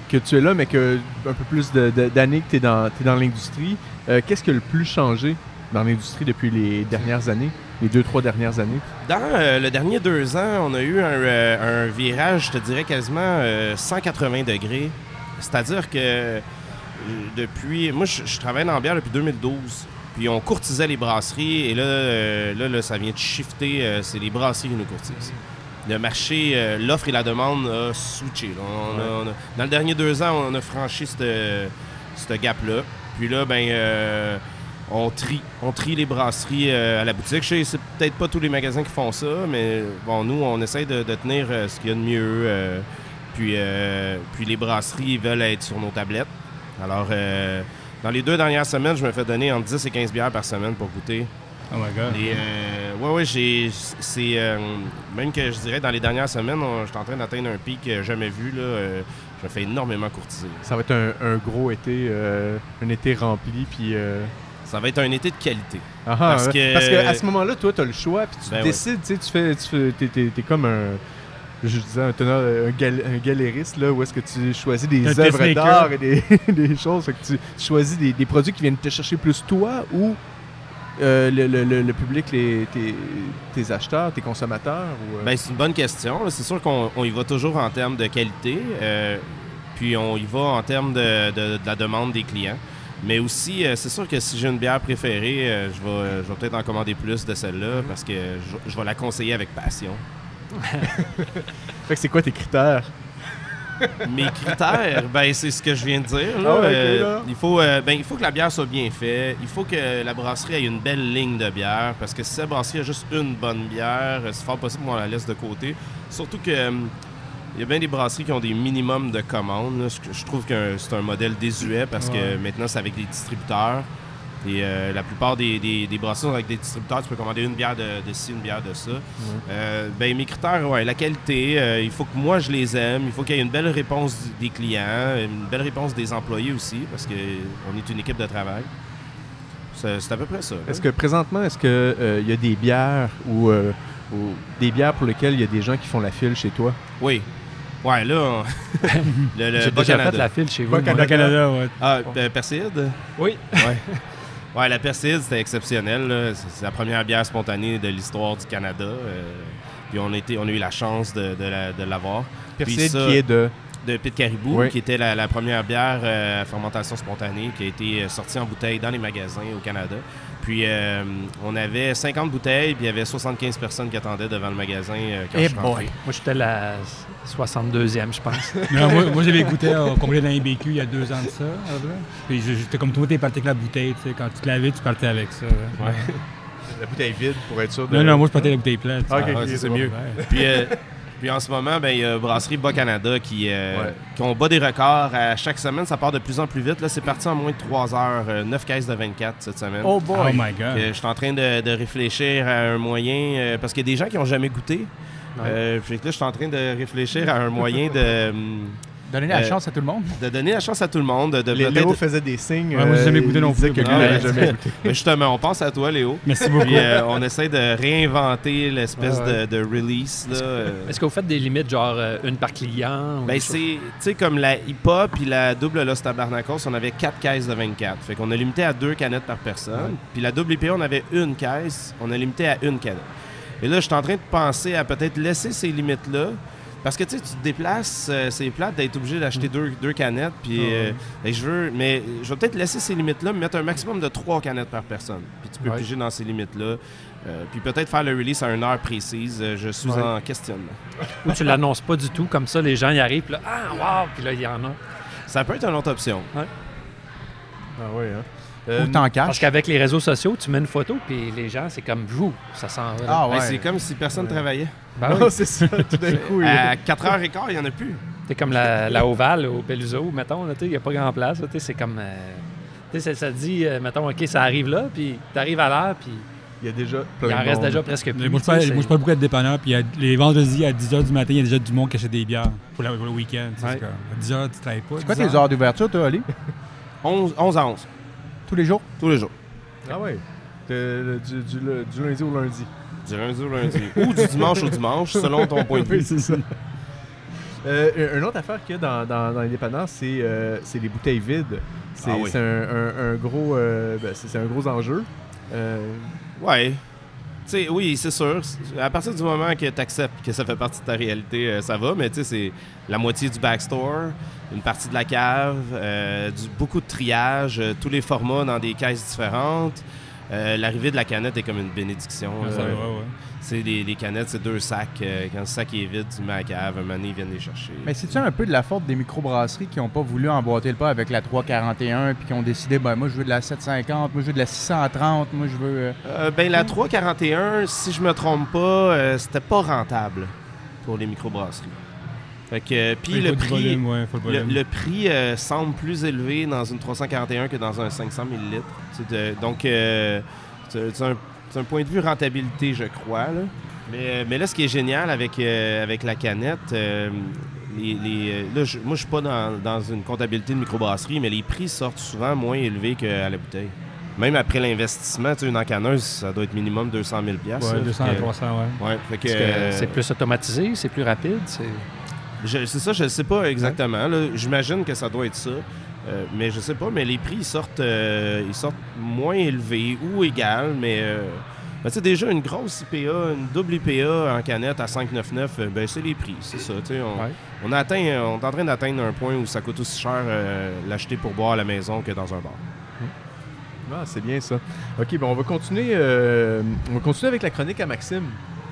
que tu es là, mais que un peu plus d'années que tu es dans, t'es dans l'industrie. Euh, Qu'est-ce qui a le plus changé dans l'industrie depuis les dernières années, les deux, trois dernières années? Dans euh, le dernier deux ans, on a eu un, euh, un virage, je te dirais quasiment euh, 180 degrés. C'est-à-dire que depuis. Moi, je, je travaille dans la bière depuis 2012. Puis on courtisait les brasseries et là, euh, là, là, ça vient de shifter. euh, c'est les brasseries qui nous courtisent. Le marché, euh, l'offre et la demande a switché. là. On a- on a- dans les derniers deux ans, on a franchi ce gap-là. Puis là, ben, on trie. On trie les brasseries à la boutique. Je sais, c'est peut-être pas tous les magasins qui font ça, mais bon, nous, on essaie de, de tenir ce qu'il y a de mieux. puis, puis les brasseries veulent être sur nos tablettes. Alors, euh, dans les deux dernières semaines, je me fais donner entre 10 et 15 bières par semaine pour goûter. Oh my god. Et, euh, ouais, ouais, j'ai. C'est. euh, même que je dirais, dans les dernières semaines, j'étais en train d'atteindre un pic euh, jamais vu. Là, euh, je me fais énormément courtiser. Ça va être un, un gros été, un été rempli, puis... Ça va être un été de qualité. ah, Parce que- Parce que à ce moment-là, toi, tu as le choix, puis tu Ben ouais. décides, tu sais, tu fais... Tu fais t'es comme un... Je disais un teneur, un, gal- un galériste, là, où est-ce que tu choisis des œuvres d'art et des, des choses. Fait que tu, tu choisis des, des produits qui viennent te chercher plus toi ou euh, le, le- le- le public, les, tes, tes acheteurs, tes consommateurs. Ou, euh, Ben, c'est une bonne question. C'est sûr qu'on on y va toujours en termes de qualité, euh, puis on y va en termes de, de- de la demande des clients. Mais aussi, euh, c'est sûr que si j'ai une bière préférée, euh, je vais, euh, je vais peut-être en commander plus de celle-là parce que je, je vais la conseiller avec passion. fait que c'est quoi tes critères? Mes critères, ben, c'est ce que je viens de dire. là. Ah ouais, Euh, là. il, faut, euh, ben, il faut que la bière soit bien faite. Il faut que la brasserie ait une belle ligne de bière. Parce que si la brasserie a juste une bonne bière, c'est fort possible qu'on la laisse de côté. Surtout que euh, il y a bien des brasseries qui ont des minimums de commandes. là. Je, je trouve que c'est un modèle désuet parce que maintenant, c'est avec des distributeurs. Et euh, la plupart des, des, des brasseries sont avec des distributeurs. Tu peux commander une bière de, de ci, une bière de ça. Euh, ben, mes critères, ouais, la qualité, euh, il faut que moi je les aime, il faut qu'il y ait une belle réponse des clients, une belle réponse des employés aussi, parce qu'on est une équipe de travail. C'est à peu près ça. là. Est-ce que présentement, est-ce qu'il y a des bières ou, euh, ou des bières pour lesquelles il y a des gens qui font la file chez toi? Oui. Ouais, là, on- le, le J'ai Bas déjà Canada. fait la file chez vous. Bas. Au Canada, ouais. Ah, euh, Perside? Oui. Ouais. ouais, la Perside, c'était exceptionnel. C'est la première bière spontanée de l'histoire du Canada. euh, puis on on a eu la chance de, de la- l'avoir. Puis Perside ça- qui est de... de Pit Caribou, Oui. qui était la, la première bière euh, à fermentation spontanée qui a été euh, sortie en bouteille dans les magasins au Canada. Puis euh, on avait 50 bouteilles, puis il y avait 75 personnes qui attendaient devant le magasin euh, quand Eh je suis boy. Moi, j'étais la 62e, je pense. Non, moi, moi j'avais goûté au complet d'un BQ il y a deux ans de ça. là. Puis j'étais comme toi, t'es parti avec la bouteille. tu sais. Quand tu te lavais, tu partais avec ça. là. La bouteille vide pour être sûr de... Non, non, moi je partais avec la bouteille pleine. Ah, ça, c'est bon. mieux. Ouais. Puis, euh, puis en ce moment, ben, il y a Brasserie Bas Canada qui, euh, Ouais. qui ont bas des records. À chaque semaine, ça part de plus en plus vite. Là, c'est parti en moins de 3 heures. 9 caisses de 24 cette semaine. Oh Oh boy! my god. Je suis en train de, de réfléchir à un moyen, euh, parce qu'il y a des gens qui n'ont jamais goûté. Euh, puis là, je suis en train de réfléchir à un moyen de, Donnez la Euh, chance à tout le monde. de donner la chance à tout le monde. De, Les- Léo faisait des signes. Ouais, moi, j'ai jamais goûté il non plus. que lui, jamais justement, on pense à toi, Léo. Merci beaucoup. Puis euh, on essaie de réinventer l'espèce ouais. de, de release. Là, euh. Est-ce que vous faites des limites, genre euh, une par client? Ben, c'est, tu sais, comme la IPA puis la double Los Tabarnacos, on avait 4 caisses de 24. Fait qu'on a limité à deux canettes par personne. Puis la double IPA, on avait une caisse, on a limité à une canette. Et là, je suis en train de penser à peut-être laisser ces limites-là. Parce que tu sais, tu te déplaces, euh, c'est plate d'être obligé d'acheter deux, deux canettes. Puis euh, et je veux, mais je vais peut-être laisser ces limites-là, me mettre un maximum de trois canettes par personne. Puis tu peux Ouais. piger dans ces limites-là. Euh, puis peut-être faire le release à une heure précise. Euh, je suis Ouais. en questionnement. Ou tu l'annonces pas du tout, comme ça, les gens y arrivent, puis là, ah, wow, puis là, il y en a. Ça peut être une autre option. Ah oui, hein. Ou Euh, t'en Parce caches. qu'avec les réseaux sociaux, tu mets une photo, puis les gens, c'est comme vous, ça s'en va. Ah Ben, ouais. c'est comme si personne travaillait. Ben oui. non, c'est ça, tout d'un coup. il- À 4h15, il n'y en a plus. C'est comme la, la Ovale au Peluso, mettons, là, tu sais, il n'y a pas grand place. là, tu sais, C'est comme. euh, tu sais, ça, ça dit, euh, mettons, OK, ça arrive là, puis tu arrives à l'heure, puis Il y a déjà il plein en de reste monde. déjà presque plus. Moi, je moi, je parle beaucoup de dépanneurs, puis les vendredis à 10h du matin, il y a déjà du monde qui achète des bières pour, la- pour le week-end. Ouais. À 10h, tu travailles pas. C'est quoi 10 tes heures? d'ouverture, toi, Ali? 11, 11 à 11, Tous les jours? tous les jours. Ah du, du- le- du lundi au lundi. Du lundi au lundi. Ou du dimanche au dimanche, selon ton point de vue. Oui, c'est ça. Euh, une autre affaire qu'il y a dans, dans, dans les dépendances, c'est les bouteilles vides. C'est Ah oui. un, un- un gros, euh, ben, c'est un gros enjeu. Euh, Ouais. oui, c'est sûr. À partir du moment que tu acceptes que ça fait partie de ta réalité, euh, ça va. Mais tu sais, c'est la moitié du backstore, une partie de la cave, euh, du, beaucoup de triage, euh, tous les formats dans des caisses différentes. Euh, L'arrivée de la canette est comme une bénédiction. Ouais, ouais. C'est des, les canettes, c'est deux sacs. Euh, quand le sac est vide, tu mets à la cave. Un moment donné, ils viennent les chercher. Mais c'est-tu un peu de la faute des microbrasseries qui n'ont pas voulu emboîter le pas avec la 341 puis qui ont décidé, ben moi je veux de la 750, moi je veux de la 630, moi je veux. euh, Euh, ben, la 341, si je me trompe pas, euh, c'était pas rentable pour les microbrasseries. Fait que, euh, puis le prix, volume, ouais, faut le le prix euh, semble plus élevé dans une 341 que dans un 500 ml. De- donc, euh, c'est c'est un, point de vue rentabilité, je crois. là. Mais, euh, mais là, ce qui est génial avec, euh, avec la canette, euh, les, les, euh, là, je- moi, je suis pas dans, dans une comptabilité de microbrasserie, mais les prix sortent souvent moins élevés qu'à la bouteille. Même après l'investissement, tu sais, une encaneuse, ça doit être minimum 200 000 piastres, Ouais, là. 200 Fait à que- 300, ouais. Ouais, euh, c'est plus automatisé, c'est plus rapide? c'est- c'est ça, je ne sais pas exactement. J'imagine que ça doit être ça. Euh, mais je sais pas, mais les prix ils sortent, euh, ils sortent moins élevés ou égal, mais euh, ben, tu sais, déjà une grosse IPA, une double IPA en canette à 5,99, euh, ben c'est les prix, c'est ça. On, Ouais. on, a atteint, on est en train d'atteindre un point où ça coûte aussi cher l'acheter pour boire à la maison que dans un bar. Ah, c'est bien ça. OK, bon, on va continuer on va continuer avec la chronique à Maxime.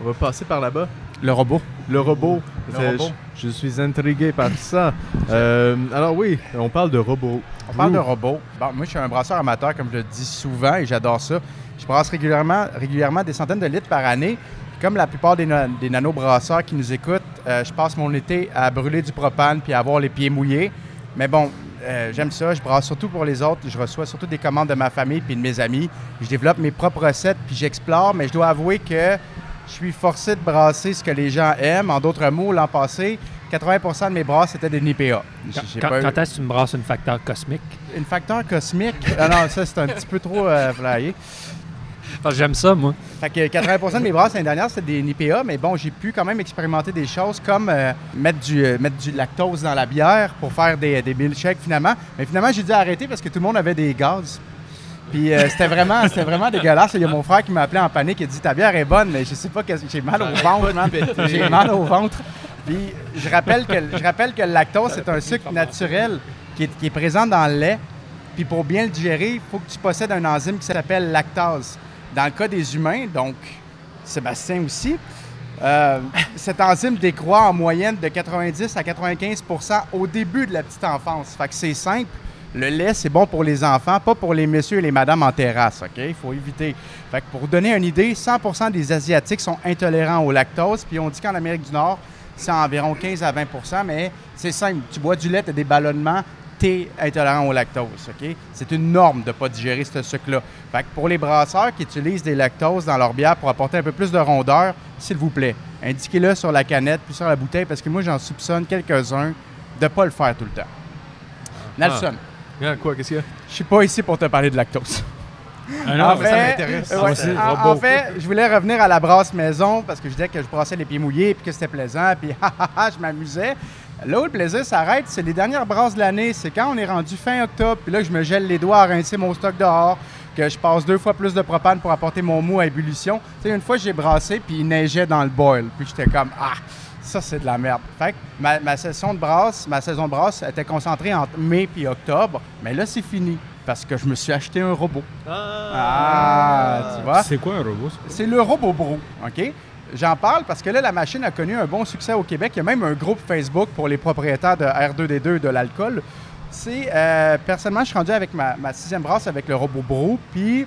On va passer par là-bas. Le robot. Le robot. Le C'est- robot. Je, je suis intrigué par ça. Euh, alors oui, on parle de robot. On parle de robots. Bon, moi, je suis un brasseur amateur, comme je le dis souvent, et j'adore ça. Je brasse régulièrement, régulièrement des centaines de litres par année. Comme la plupart des, na- des nano-brasseurs qui nous écoutent, euh, je passe mon été à brûler du propane puis à avoir les pieds mouillés. Mais bon, euh, j'aime ça. Je brasse surtout pour les autres. Je reçois surtout des commandes de ma famille puis de mes amis. Je développe mes propres recettes puis j'explore. Mais je dois avouer que je suis forcé de brasser ce que les gens aiment. En d'autres mots, l'an passé, 80% de mes brasses étaient des NIPA. Quand, J'ai quand- pas eu- quand est-ce que tu me brasses une facteur cosmique? une facteur cosmique? Ah non, ça, c'est un petit peu trop euh, flyé. J'aime ça, moi. Fait que 80% de mes brasses l'année dernière, c'était des NIPA, mais bon, j'ai pu quand même expérimenter des choses comme euh, mettre, du, euh, mettre du lactose dans la bière pour faire des, des milkshakes finalement. Mais finalement, j'ai dû arrêter parce que tout le monde avait des gaz. Puis euh, c'était vraiment, c'était vraiment dégueulasse. Il y a mon frère qui m'a appelé en panique. A dit Ta bière est bonne, mais je sais pas, qu'est-ce- j'ai mal au ventre, man. J'ai mal au ventre. Puis je rappelle que, je rappelle que le lactose, c'est un sucre naturel qui est, qui est présent dans le lait. Puis pour bien le digérer, il faut que tu possèdes un enzyme qui s'appelle lactase. Dans le cas des humains, donc Sébastien aussi, euh, cette enzyme décroît en moyenne de 90 à 95% au début de la petite enfance. Fait que c'est simple. Le lait, c'est bon pour les enfants, pas pour les messieurs et les madames en terrasse, OK? Il faut éviter. Fait que pour vous donner une idée, 100% des Asiatiques sont intolérants au lactose, puis on dit qu'en Amérique du Nord, c'est environ 15 à 20% mais c'est simple. Tu bois du lait, tu as des ballonnements, tu es intolérant au lactose, OK? C'est une norme de ne pas digérer ce sucre-là. Fait que pour les brasseurs qui utilisent des lactoses dans leur bière pour apporter un peu plus de rondeur, s'il vous plaît, indiquez-le sur la canette puis sur la bouteille, parce que moi, j'en soupçonne quelques-uns de ne pas le faire tout le temps. Nelson, Ah, quoi, qu'est-ce qu'il y a? je suis pas ici pour te parler de lactose. Ah non, en, ça fait, m'intéresse. Moi ouais, aussi, en- robot. en fait, je voulais revenir à la brasse maison parce que je disais que je brassais les pieds mouillés puis que c'était plaisant puis je m'amusais. Là où le plaisir s'arrête, c'est les dernières brasses de l'année. C'est quand on est rendu fin octobre puis là que je me gèle les doigts à rincer mon stock dehors, que je passe deux fois plus de propane pour apporter mon mou à ébullition. Tu sais, une fois j'ai brassé puis il neigeait dans le boil puis j'étais comme ah ça c'est de la merde. Fait que ma, ma session de brasse, ma saison de brasse était concentrée entre mai puis octobre, mais là c'est fini parce que je me suis acheté un robot. Ah, tu vois? C'est quoi un robot? ça? C'est le robot Bro, OK? J'en parle parce que là, la machine a connu un bon succès au Québec. Il y a même un groupe Facebook pour les propriétaires de R2D2 de l'alcool. C'est, euh, personnellement, je suis rendu avec ma, ma sixième brasse avec le robot Bro, puis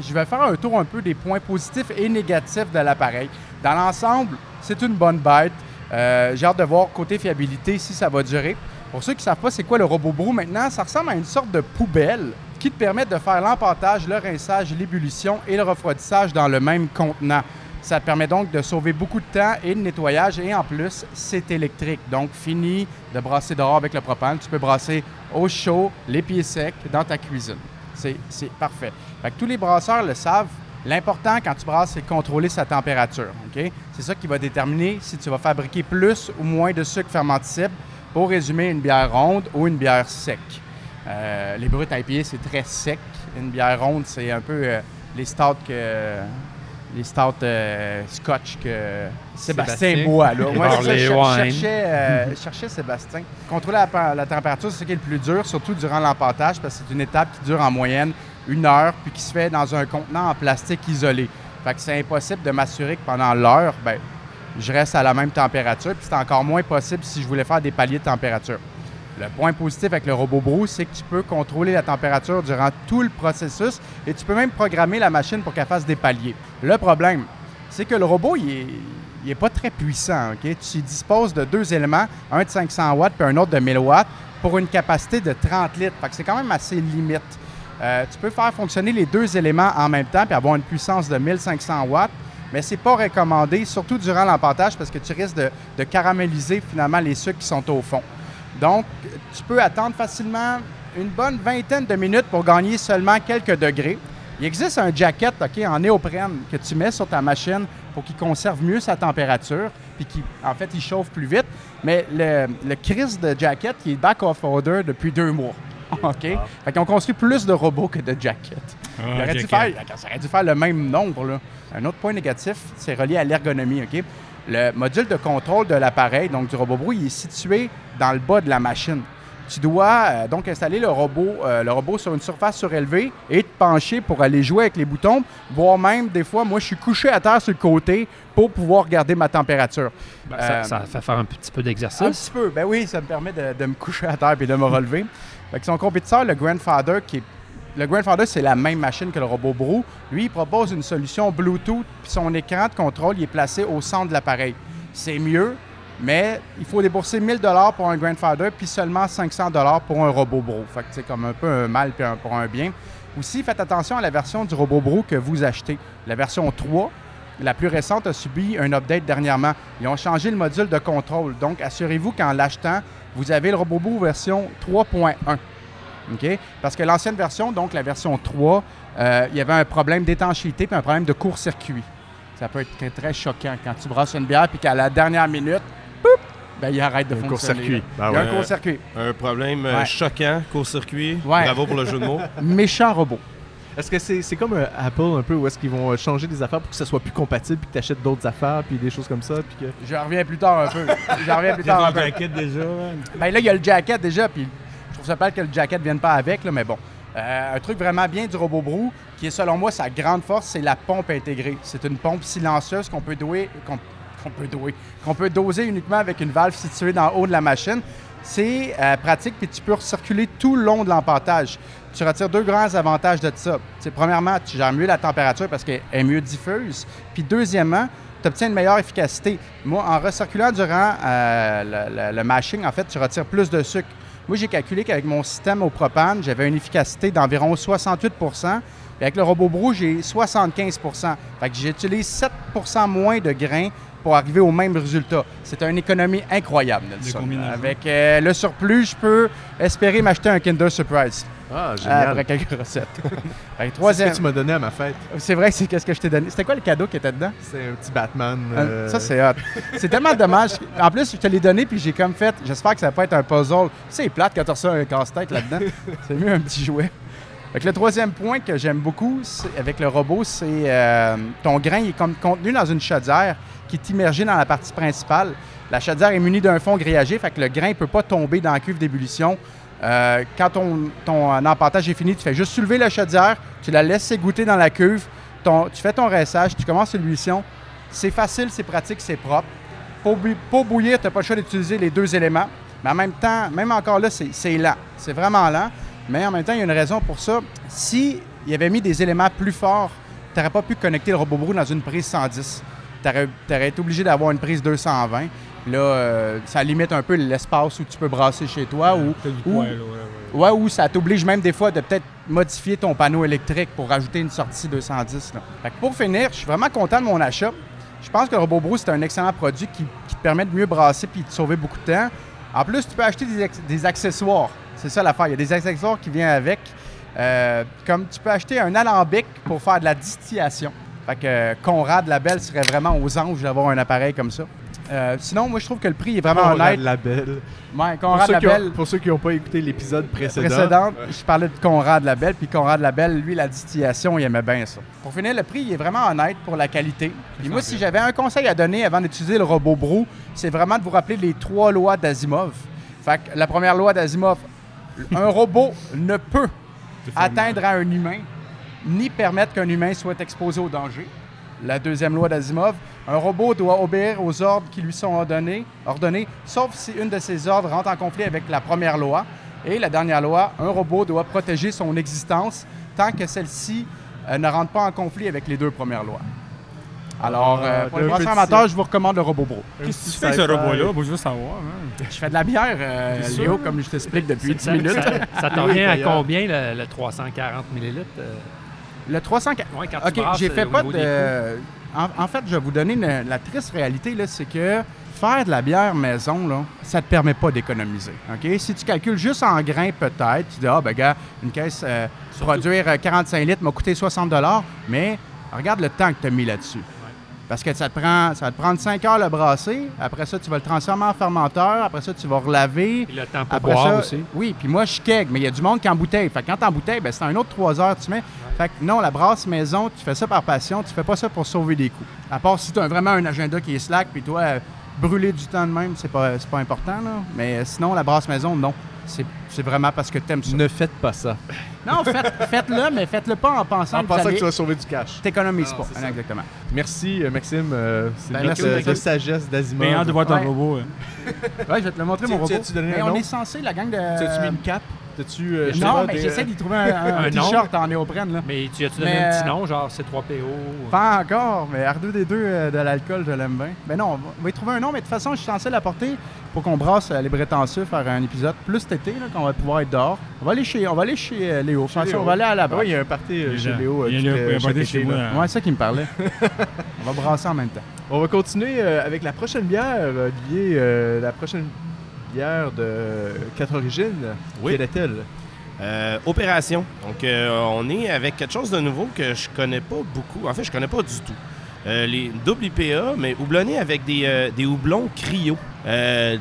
je vais faire un tour un peu des points positifs et négatifs de l'appareil. Dans l'ensemble, c'est une bonne bête. Euh, J'ai hâte de voir côté fiabilité si ça va durer. Pour ceux qui ne savent pas c'est quoi le robot Brew maintenant, ça ressemble à une sorte de poubelle qui te permet de faire l'empâtage, le rinçage, l'ébullition et le refroidissage dans le même contenant. Ça te permet donc de sauver beaucoup de temps et de nettoyage et en plus, c'est électrique. Donc, fini de brasser dehors avec le propane. Tu peux brasser au chaud, les pieds secs, dans ta cuisine. C'est c'est parfait. Fait tous les brasseurs le savent. L'important quand tu brasses, c'est de contrôler sa température. C'est ça qui va déterminer si tu vas fabriquer plus ou moins de sucre fermenticible pour résumer une bière ronde ou une bière sec. Euh, les brutes IPA, c'est très sec. Une bière ronde, c'est un peu euh, les stouts que, les stouts euh, scotch que Sébastien, boit. Là. Moi, je cherchais, Sébastien. Contrôler la, température, c'est ce qui est le plus dur, surtout durant l'empâtage, parce que c'est une étape qui dure en moyenne une heure, puis qui se fait dans un contenant en plastique isolé. Fait c'est impossible de m'assurer que pendant l'heure, ben, je reste à la même température, puis c'est encore moins possible si je voulais faire des paliers de température. Le point positif avec le robot Brew, c'est que tu peux contrôler la température durant tout le processus et tu peux même programmer la machine pour qu'elle fasse des paliers. Le problème, c'est que le robot, il est, pas très puissant. Tu disposes de deux éléments, un de 500 watts puis un autre de 1000 watts, pour une capacité de 30 litres. C'est quand même assez limite. Euh, tu peux faire fonctionner les deux éléments en même temps puis avoir une puissance de 1500 watts, mais c'est pas recommandé, surtout durant l'empâtage, parce que tu risques de, caraméliser finalement les sucres qui sont au fond. Donc, tu peux attendre facilement une bonne vingtaine de minutes pour gagner seulement quelques degrés. Il existe un jacket en néoprène que tu mets sur ta machine pour qu'il conserve mieux sa température, puis qui, en fait, il chauffe plus vite. Mais le, Chris de jacket, qui est back off order depuis deux mois. OK? Fait qu'ils ont construit plus de robots que de jackets. Ah, Il aurait dû faire, ça aurait dû faire le même nombre. Là. Un autre point négatif, c'est relié à l'ergonomie. OK? Le module de contrôle de l'appareil, donc du robot Brou, il est situé dans le bas de la machine. Tu dois euh, donc installer le robot, euh, le robot sur une surface surélevée et te pencher pour aller jouer avec les boutons, voire même des fois, moi je suis couché à terre sur le côté pour pouvoir garder ma température. Ben, Euh, ça, ça fait faire un petit peu un d'exercice. petit peu. Ben oui, ça me permet de, de me coucher à terre et de me relever. Fait que son compétiteur, le Grandfather, qui. Le Grandfather, c'est la même machine que le robot. Lui, il propose une solution Bluetooth, puis son écran de contrôle est placé au centre de l'appareil. C'est mieux, mais il faut débourser 1000 dollars pour un Grandfather, puis seulement 500 dollars pour un robot. Fait que c'est comme un peu un mal puis un- pour un bien. Aussi, faites attention à la version du robot que vous achetez. La version 3, la plus récente a subi un update dernièrement. Ils ont changé le module de contrôle. Donc, assurez-vous qu'en l'achetant, vous avez le robot Brou version 3.1. OK? Parce que l'ancienne version, donc la version 3, euh, il y avait un problème d'étanchéité puis un problème de court-circuit. Ça peut être très, très choquant quand tu brasses une bière puis qu'à la dernière minute, poup, ben, il arrête de Un fonctionner. court-circuit. là. Il y a ouais. un court-circuit. Un problème euh, Ouais. choquant, court-circuit. Ouais. Bravo pour le jeu de mots. Méchant robot. Est-ce que c'est c'est comme euh, Apple un peu où est-ce qu'ils vont euh, changer des affaires pour que ça soit plus compatible puis que tu achètes d'autres affaires puis des choses comme ça puis que Je reviens plus tard un peu. Je reviens plus Il y a tard un ton peu. jacket déjà. Ben là, il y a le jacket déjà, puis je trouve ça plate que le jacket ne vienne pas avec, là, mais bon. Euh, un truc vraiment bien du robot Brou, qui est selon moi sa grande force, c'est la pompe intégrée. C'est une pompe silencieuse qu'on peut douer, qu'on qu'on peut douer, qu'on peut doser uniquement avec une valve située dans le haut de la machine. C'est euh, pratique, puis tu peux recirculer tout le long de l'empâtage. Tu retires deux grands avantages de ça. Premièrement, tu gères mieux la température parce qu'elle est mieux diffuse. Puis deuxièmement, tu obtiens une meilleure efficacité. Moi, en recirculant durant euh, le mashing, en fait, tu retires plus de sucre. Moi, j'ai calculé qu'avec mon système au propane, j'avais une efficacité d'environ 68 Puis avec le robot Brou, j'ai 75% Fait que j'utilise 7% moins de grains pour arriver au même résultat. C'est une économie incroyable, Nelson. Avec euh, le surplus, je peux espérer m'acheter un Kinder Surprise Ah, euh, génial. après quelques recettes. Que C'est ce troisième, que tu m'as donné à ma fête. c'est vrai c'est qu'est-ce que je t'ai donné? C'était quoi le cadeau qui était dedans? C'est un petit Batman. Euh, Ça, c'est hot. C'est tellement dommage. En plus, je te l'ai donné, puis j'ai comme fait. J'espère que ça va pas être un puzzle. C'est plate quand tu reçois un casse-tête là-dedans. c'est mieux un petit jouet. Fait que le troisième point que j'aime beaucoup avec le robot, c'est euh, ton grain il est comme contenu dans une chaudière qui est immergée dans la partie principale. La chaudière est munie d'un fond grillagé, fait que le grain ne peut pas tomber dans la cuve d'ébullition. Euh, quand ton, ton euh, est fini, tu fais juste soulever la chaudière, tu la laisses s'égoutter dans la cuve, tu fais ton rinçage, tu commences l'ébullition. C'est facile, c'est pratique, c'est propre. Pour, bou- pour bouillir, tu n'as pas le choix d'utiliser les deux éléments. Mais en même temps, même encore là, c'est lent. C'est vraiment lent. Mais en même temps, il y a une raison pour ça. Si il avait mis des éléments plus forts, tu n'aurais pas pu connecter le robot brou dans une prise 110. Tu aurais, été obligé d'avoir une prise 220. Là, euh, ça limite un peu l'espace où tu peux brasser chez toi. Ou, ouais, ouais. Ouais, ou ça t'oblige même des fois de peut-être modifier ton panneau électrique pour rajouter une sortie 210. là. Fait que pour finir, je suis vraiment content de mon achat. Je pense que le Robot Brew, c'est un excellent produit qui, qui te permet de mieux brasser puis de sauver beaucoup de temps. En plus, tu peux acheter des accessoires. C'est ça l'affaire. Il y a des accessoires qui viennent avec. Euh, comme tu peux acheter un alambic pour faire de la distillation. Fait que euh, Conrad Labelle serait vraiment aux anges d'avoir un appareil comme ça. Euh, sinon, moi, je trouve que le prix est vraiment Conrad honnête. Labelle. Ouais, Pour Conrad ont- Labelle, pour ceux qui n'ont pas écouté l'épisode précédent. précédente, je parlais de Conrad Labelle, puis Conrad Labelle, lui, la distillation, il aimait bien ça. Pour finir, le prix, il est vraiment honnête pour la qualité. Puis moi, si j'avais un conseil à donner avant d'utiliser le robot Brew, c'est vraiment de vous rappeler les trois lois d'Asimov. Fait que la première loi d'Asimov, un robot ne peut atteindre à un humain ni permettre qu'un humain soit exposé au danger. La deuxième loi d'Asimov, un robot doit obéir aux ordres qui lui sont ordonnés, ordonnés, sauf si une de ces ordres rentre en conflit avec la première loi. Et la dernière loi, un robot doit protéger son existence tant que celle-ci euh, ne rentre pas en conflit avec les deux premières lois. Alors, Ah, euh, pour les petit- amateurs, je vous recommande le robot bro. Qu'est-ce que tu fais avec ce robot-là? Moi, je veux savoir. hein. Je fais de la bière, euh? Léo, comme je t'explique depuis 10 Ça, minutes. ça, ça te Oui, revient à combien le, le 340 millilitres? Euh, Le 300... ouais, quand tu OK, brasses, j'ai euh, fait au pas de. coûts? En, en fait, je vais vous donner une- la triste réalité, c'est que faire de la bière maison, là, ça te permet pas d'économiser. OK? Si tu calcules juste en grains, peut-être, tu dis, ah, ben, gars, une caisse, euh, produire euh, 45 litres m'a coûté 60 mais regarde le temps que tu as mis là-dessus. Parce que ça te prend, ça va te prendre 5 heures le brasser. Après ça, tu vas le transformer en fermenteur. Après ça, tu vas relaver. Puis le temps pour Après boire ça, aussi. Oui, puis moi, je keg, mais il y a du monde qui en bouteille. Fait que quand en bouteille, ben, c'est un autre 3 heures que tu mets. Fait que non, la brasse maison, tu fais ça par passion, tu fais pas ça pour sauver des coûts. À part si tu as vraiment un agenda qui est slack, puis toi, euh, brûler du temps de même, c'est pas, pas important, là. Mais euh, sinon, la brasse maison, non. C'est vraiment parce que t'aimes ça. Ne faites pas ça. Non, faites- faites-le, mais faites-le pas en pensant En que pensant vous que tu vas sauver du cash. T'économises pas. ça. Exactement. Merci, euh, Maxime. euh, c'est Ben, une merci, de, Maxime. de sagesse d'Asimov. Bien hâte de voir ton Ouais. robot. hein. Ouais, je vais te le montrer, Tu- mon tu robot. as-tu donné Mais on est censé, la gang de... T'as-tu mis une cape? T'as-tu. euh, Non, mais des- j'essaie d'y trouver un, un Un t-shirt en néoprène, là. Mais tu as-tu donné Mais, un petit euh, nom, genre C3PO? Pas encore, mais R2D2 euh, de l'alcool, je l'aime bien. Mais non, on va y trouver un nom, mais de toute façon, je suis censé l'apporter pour qu'on brasse euh, les Brétentieux, faire un épisode plus cet été, là, qu'on va pouvoir être dehors. On va aller chez, on va aller chez euh, Léo. On va aller à la Ah brasse. oui, il y a un party euh, chez. Léo. euh, Il y a un- euh, party chez moi. hein. Ouais, c'est ça qui me parlait. on va brasser en même temps. On va continuer euh, avec la prochaine bière, Olivier. euh, la prochaine bière de quatre origines. Oui. Quelle est-elle? Euh, opération. Donc, euh, on est avec quelque chose de nouveau que je connais pas beaucoup. En fait, je connais pas du tout. Euh, les double IPA, mais houblonnés avec des, euh, des houblons cryo. Euh,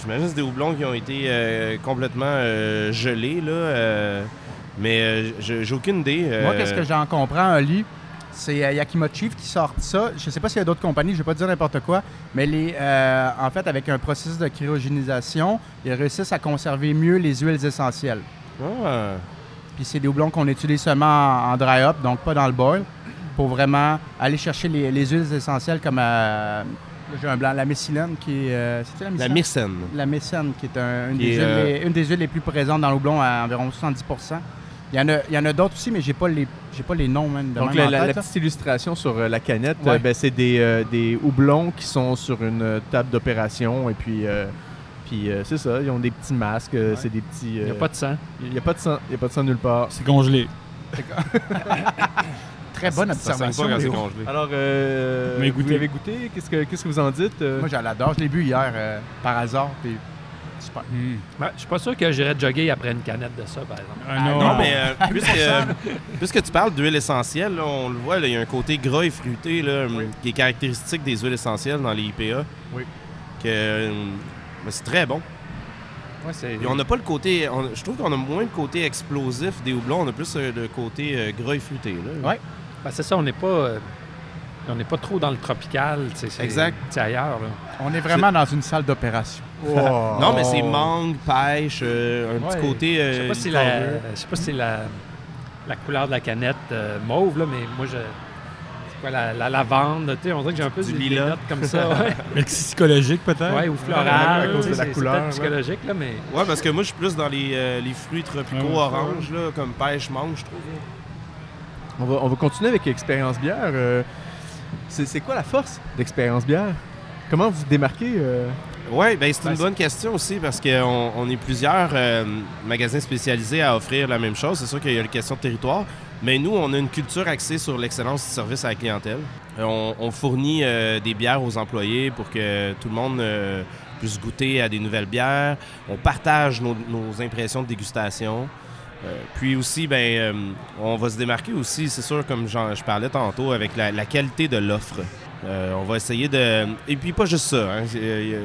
J'imagine que c'est des houblons qui ont été euh, complètement euh, gelés, là. euh, mais j'ai aucune idée. Moi, qu'est-ce que j'en comprends, Oli? C'est Yakima Chief qui sort ça. Je sais pas s'il y a d'autres compagnies, je vais pas dire n'importe quoi, mais les, en fait, avec un processus de cryogénisation, ils réussissent à conserver mieux les huiles essentielles. Ah, Puis c'est des houblons qu'on utilise seulement en, en dry up, donc pas dans le boil, pour vraiment aller chercher les, les huiles essentielles comme j'ai un blanc, la messilène qui est. euh, c'est-tu la la messilène? myrcène. La mécène, qui est un- une, Qui des est, huiles, euh, les, une des huiles les plus présentes dans le houblon à environ 70 Il y en a, il y en a d'autres aussi, mais j'ai pas les, j'ai pas les noms même de Donc, même la, en la- tête, la là. petite illustration sur euh, la canette, Ouais. euh, ben, c'est des, euh, des houblons qui sont sur une table d'opération. Et puis, euh, puis euh, c'est ça, ils ont des petits masques. euh, C'est des petits. Il n'y a pas de sang. il y a pas de sang. Il y a pas de sang nulle part. C'est congelé. Très bonne Ça sent observation. pas congelé. Alors, euh, Mais vous goûtez. l'avez goûté? Qu'est-ce que, qu'est-ce que vous en dites euh? Moi, je l'adore. Je l'ai bu hier euh, par hasard. Puis super. Hmm. Ouais, je suis pas sûr que j'irais jogger après une canette de ça, par exemple. Ah, Ah, non, Non, mais euh, puisque, euh, puisque tu parles d'huile essentielle, là, on le voit, il y a un côté gras et fruité là, hum, qui est caractéristique des huiles essentielles dans les IPA. Oui. Que, euh, ben, c'est très bon. Ouais, c'est... Puis on n'a pas le côté. on- je trouve qu'on a moins le côté explosif des houblons, on a plus euh, le côté euh, gras et fruité. Là. Ouais. Ben, c'est ça, on n'est pas... euh, on n'est pas trop dans le tropical, c'est, Exact. c'est ailleurs, là. On est vraiment dans une salle d'opération. Non, mais c'est mangue, pêche, euh, un Ouais. petit côté. Je euh, sais pas si la, je sais pas si c'est la, la couleur de la canette euh, mauve, là, mais moi, je... C'est quoi, la, la lavande, tu sais, on dirait que j'ai un peu Du des- des lilas. notes comme ça, ouais. Mais c'est psychologique, peut-être? ouais, ou à floral, cause tu de la couleur, ouais. psychologique, là, mais... Ouais, parce que moi, je suis plus dans les, euh, les fruits tropicaux Ouais, ouais. oranges, là, comme pêche, mangue, je trouve. On va, on va continuer avec Expérience Bière. euh, c'est, quoi la force d'Expérience Bière? Comment vous démarquez euh? Oui, ben c'est une bonne question aussi parce qu'on on est plusieurs euh, magasins spécialisés à offrir la même chose. C'est sûr qu'il y a une question de territoire, mais nous, on a une culture axée sur l'excellence du service à la clientèle. On, on fournit euh, des bières aux employés pour que tout le monde euh, puisse goûter à des nouvelles bières. On partage nos, nos impressions de dégustation. Euh, puis aussi, ben, euh, on va se démarquer aussi, c'est sûr, comme je parlais tantôt, avec la, la qualité de l'offre. Euh, on va essayer de. Et puis pas juste ça. hein.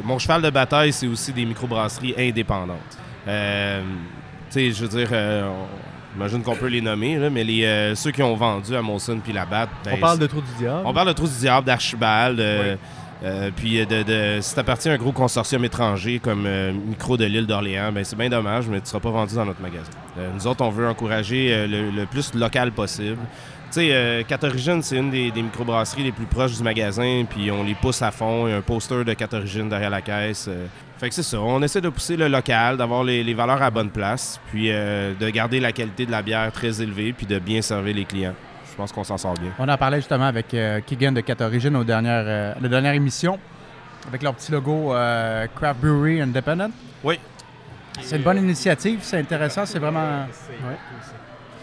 Mon cheval de bataille, c'est aussi des microbrasseries indépendantes. Tu sais, je veux dire, j'imagine qu'on peut les nommer, là, mais les, euh, ceux qui ont vendu à Molson puis Labatt. ben, On parle de Trou du Diable. on parle de Trou du Diable, d'Archibald, euh, euh, puis de, de, si t'appartiens à un gros consortium étranger comme euh, Micro de l'île d'Orléans, ben c'est bien dommage, mais tu seras pas vendu dans notre magasin. Euh, nous autres, on veut encourager euh, le, plus local possible. Tu sais, euh, Catorigine, c'est une des, microbrasseries les plus proches du magasin, puis on les pousse à fond. Il y a un poster de Catorigine derrière la caisse. euh. Fait que c'est ça. On essaie de pousser le local, d'avoir les, les valeurs à bonne place, puis euh, de garder la qualité de la bière très élevée, puis de bien servir les clients. Je pense qu'on s'en sort bien. On en parlait justement avec euh, Keegan de Cat Origin aux dernières, euh, la dernière émission, avec leur petit logo euh, Craft Brewery Independent. Oui. C'est une bonne initiative, c'est intéressant, c'est vraiment.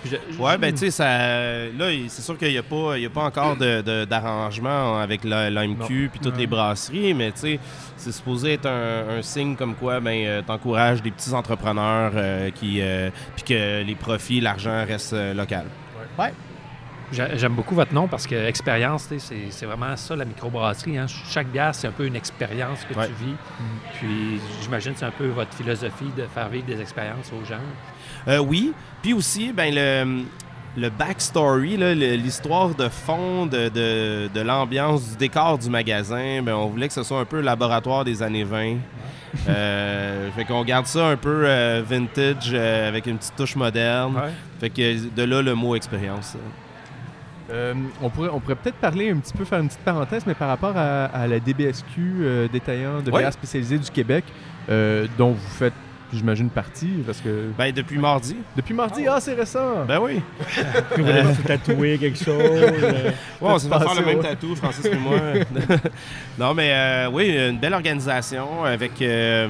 Je- Ouais, ben tu sais, ça, là, c'est sûr qu'il n'y a, pas- il y a pas encore de- de- d'arrangement avec la- l'AMQ puis toutes les brasseries, mais tu sais, c'est supposé être un, un signe comme quoi ben, euh, t'encourages des petits entrepreneurs euh, qui, euh, puis que les profits, l'argent reste local. J'a- J'aime beaucoup votre nom parce que expérience, c'est vraiment ça la microbrasserie. Hein. Chaque bière, c'est un peu une expérience que Ouais. tu vis. Puis j'imagine que c'est un peu votre philosophie de faire vivre des expériences aux gens. Euh, oui, puis aussi, ben le, le backstory, l'histoire de fond de, de- de l'ambiance, du décor du magasin, ben on voulait que ce soit un peu le laboratoire des années 20. Euh, fait qu'on garde ça un peu euh, vintage avec une petite touche moderne. Fait que de là le mot expérience. Euh, on pourrait, on pourrait peut-être parler un petit peu, faire une petite parenthèse, mais par rapport à, à la DBSQ euh, détaillant de Ouais. bières spécialisées du Québec, euh, dont vous faites, j'imagine, partie, parce que... Ben depuis mardi. Depuis mardi, ah, c'est récent! Ben oui. Vous voulez se tatouer quelque chose. euh, Ouais, on s'est fait faire le même ouais. tatou, Francis et moi. non, mais euh, oui, une belle organisation avec, euh,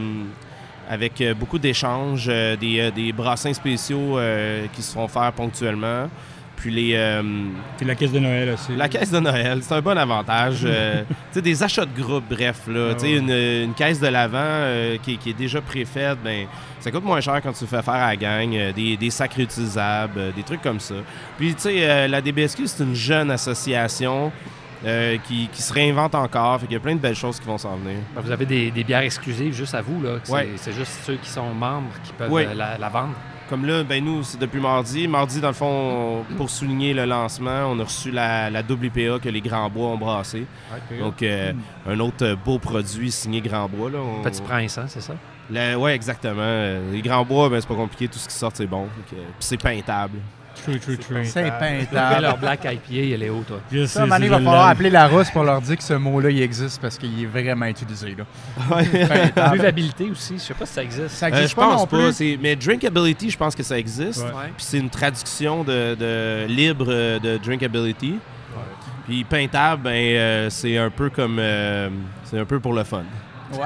avec beaucoup d'échanges, euh, des, des brassins spéciaux euh, qui se font faire ponctuellement. Puis les, euh, Puis la caisse de Noël aussi. la caisse de Noël, c'est un bon avantage. euh, tu sais, des achats de groupe, bref. Là, Ah Tu sais, ouais. une, une caisse de l'avant euh, qui, qui est déjà préfaite, ben, ça coûte moins cher quand tu le fais faire à la gang. euh, des, des sacs réutilisables, euh, des trucs comme ça. Puis, tu sais, euh, la DBSQ, c'est une jeune association euh, qui, qui se réinvente encore. Fait qu'il y a plein de belles choses qui vont s'en venir. Ben, Vous avez des, des bières exclusives juste à vous. là. C'est Ouais. c'est juste ceux qui sont membres qui peuvent Ouais. euh, la, la vendre. Comme là, ben nous, c'est depuis mardi. Mardi, dans le fond, on- pour souligner le lancement, on a reçu la, la WPA que les Grands Bois ont brassé. Donc, euh, un autre euh, beau produit signé Grand Bois. Là. On- Petit Prince, hein, c'est ça? Ouais, exactement. Les Grands Bois, ben, c'est pas compliqué. Tout ce qui sort, c'est bon. Puis c'est peintable. True, true, true. C'est peintable. leur Black IPA, elle est haute. toi. Je Ça, Mané, il va falloir appeler la rousse pour leur dire que ce mot-là, il existe parce qu'il est vraiment utilisé. Là. Buvabilité aussi, je sais pas si ça existe. Ça Euh, existe je pas pense non pas. plus. Mais Drinkability, je pense que ça existe. Ouais. Ouais. Puis c'est une traduction de, de libre de Drinkability. Puis peintable, ben, euh, c'est un peu comme. euh, c'est un peu pour le fun.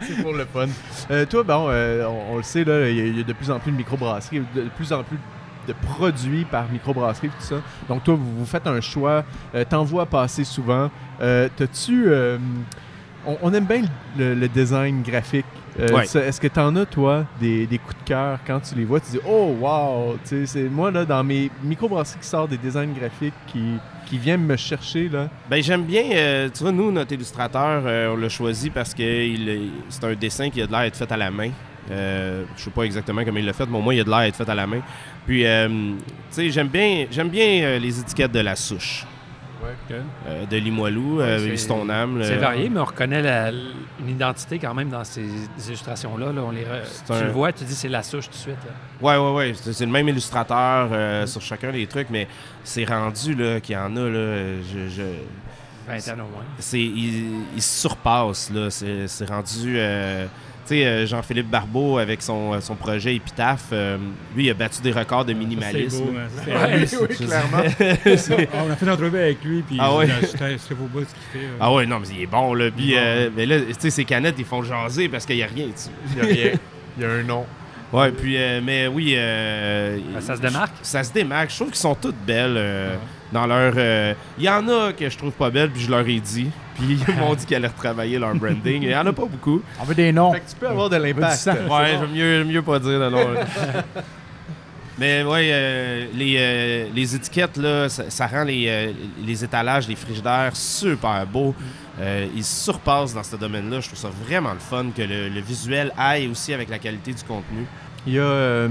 C'est pour le fun. Euh, toi, bon, euh, on, on le sait, là, il y, a- il y a de plus en plus de microbrasseries, de plus en plus de produits par microbrasserie, tout ça. Donc, toi, vous, vous faites un choix, euh, t'en vois passer souvent. Euh, T'as-tu. euh, on, on aime bien le, le design graphique. Euh, Ouais. Est-ce que t'en as, toi, des, des coups de cœur quand tu les vois? Tu dis, oh, wow! Tu c'est moi, là, dans mes microbrasseries qui sortent des designs graphiques qui, qui viennent me chercher, là. Ben j'aime bien, euh, tu vois, nous, notre illustrateur, euh, on l'a choisi parce que c'est un dessin qui a de l'air d'être fait à la main. Euh, je sais pas exactement comment il l'a fait, mais au moins, il a de l'air d'être fait à la main. Puis, euh, tu sais, j'aime bien, j'aime bien euh, les étiquettes de la souche. Euh, de Limoilou, ton âme. C'est varié, mais on reconnaît la- une identité quand même dans ces illustrations-là. là. On les re- Tu un- le vois, tu dis c'est la souche tout de suite. là. Ouais, ouais, ouais. C'est le même illustrateur sur chacun des trucs, mais c'est rendu là qu'il y en a là. Je, je- 20 ans au moins. c'est il, il se surpasse là. C'est rendu. Euh, tu sais, Jean-Philippe Barbeau avec son, euh, son projet Épitaphe, euh, lui il a battu des records de C'est minimalisme. beau, hein. C'est- Ouais. oui, clairement. Ah, on a fait une entrevue avec lui, puis Ah ouais? je serais serais beau bout ce qu'il fait. euh. ah ouais, non, mais il est bon là. Puis, euh, mais là, tu sais, ces canettes ils font jaser parce qu'il y a rien. Il y a rien. Il y a un nom. Ouais, puis, euh, mais oui. ça se démarque? Ça se démarque. Je trouve qu'ils sont toutes belles euh, dans leur. euh, Il y en a que je trouve pas belles, puis je leur ai dit. Puis ils m'ont dit qu'ils allaient retravailler leur branding. Il y en a pas beaucoup. On veut des noms. Fait que tu peux avoir de l'impact. Ouais, bon. j'aime mieux, mieux pas dire non. non. Mais ouais, euh, les, euh, les étiquettes, là, ça, ça rend les, euh, les étalages, les frigidaires super beaux. Euh, ils surpassent dans ce domaine-là. Je trouve ça vraiment le fun que le, le visuel aille aussi avec la qualité du contenu. Il y a, euh,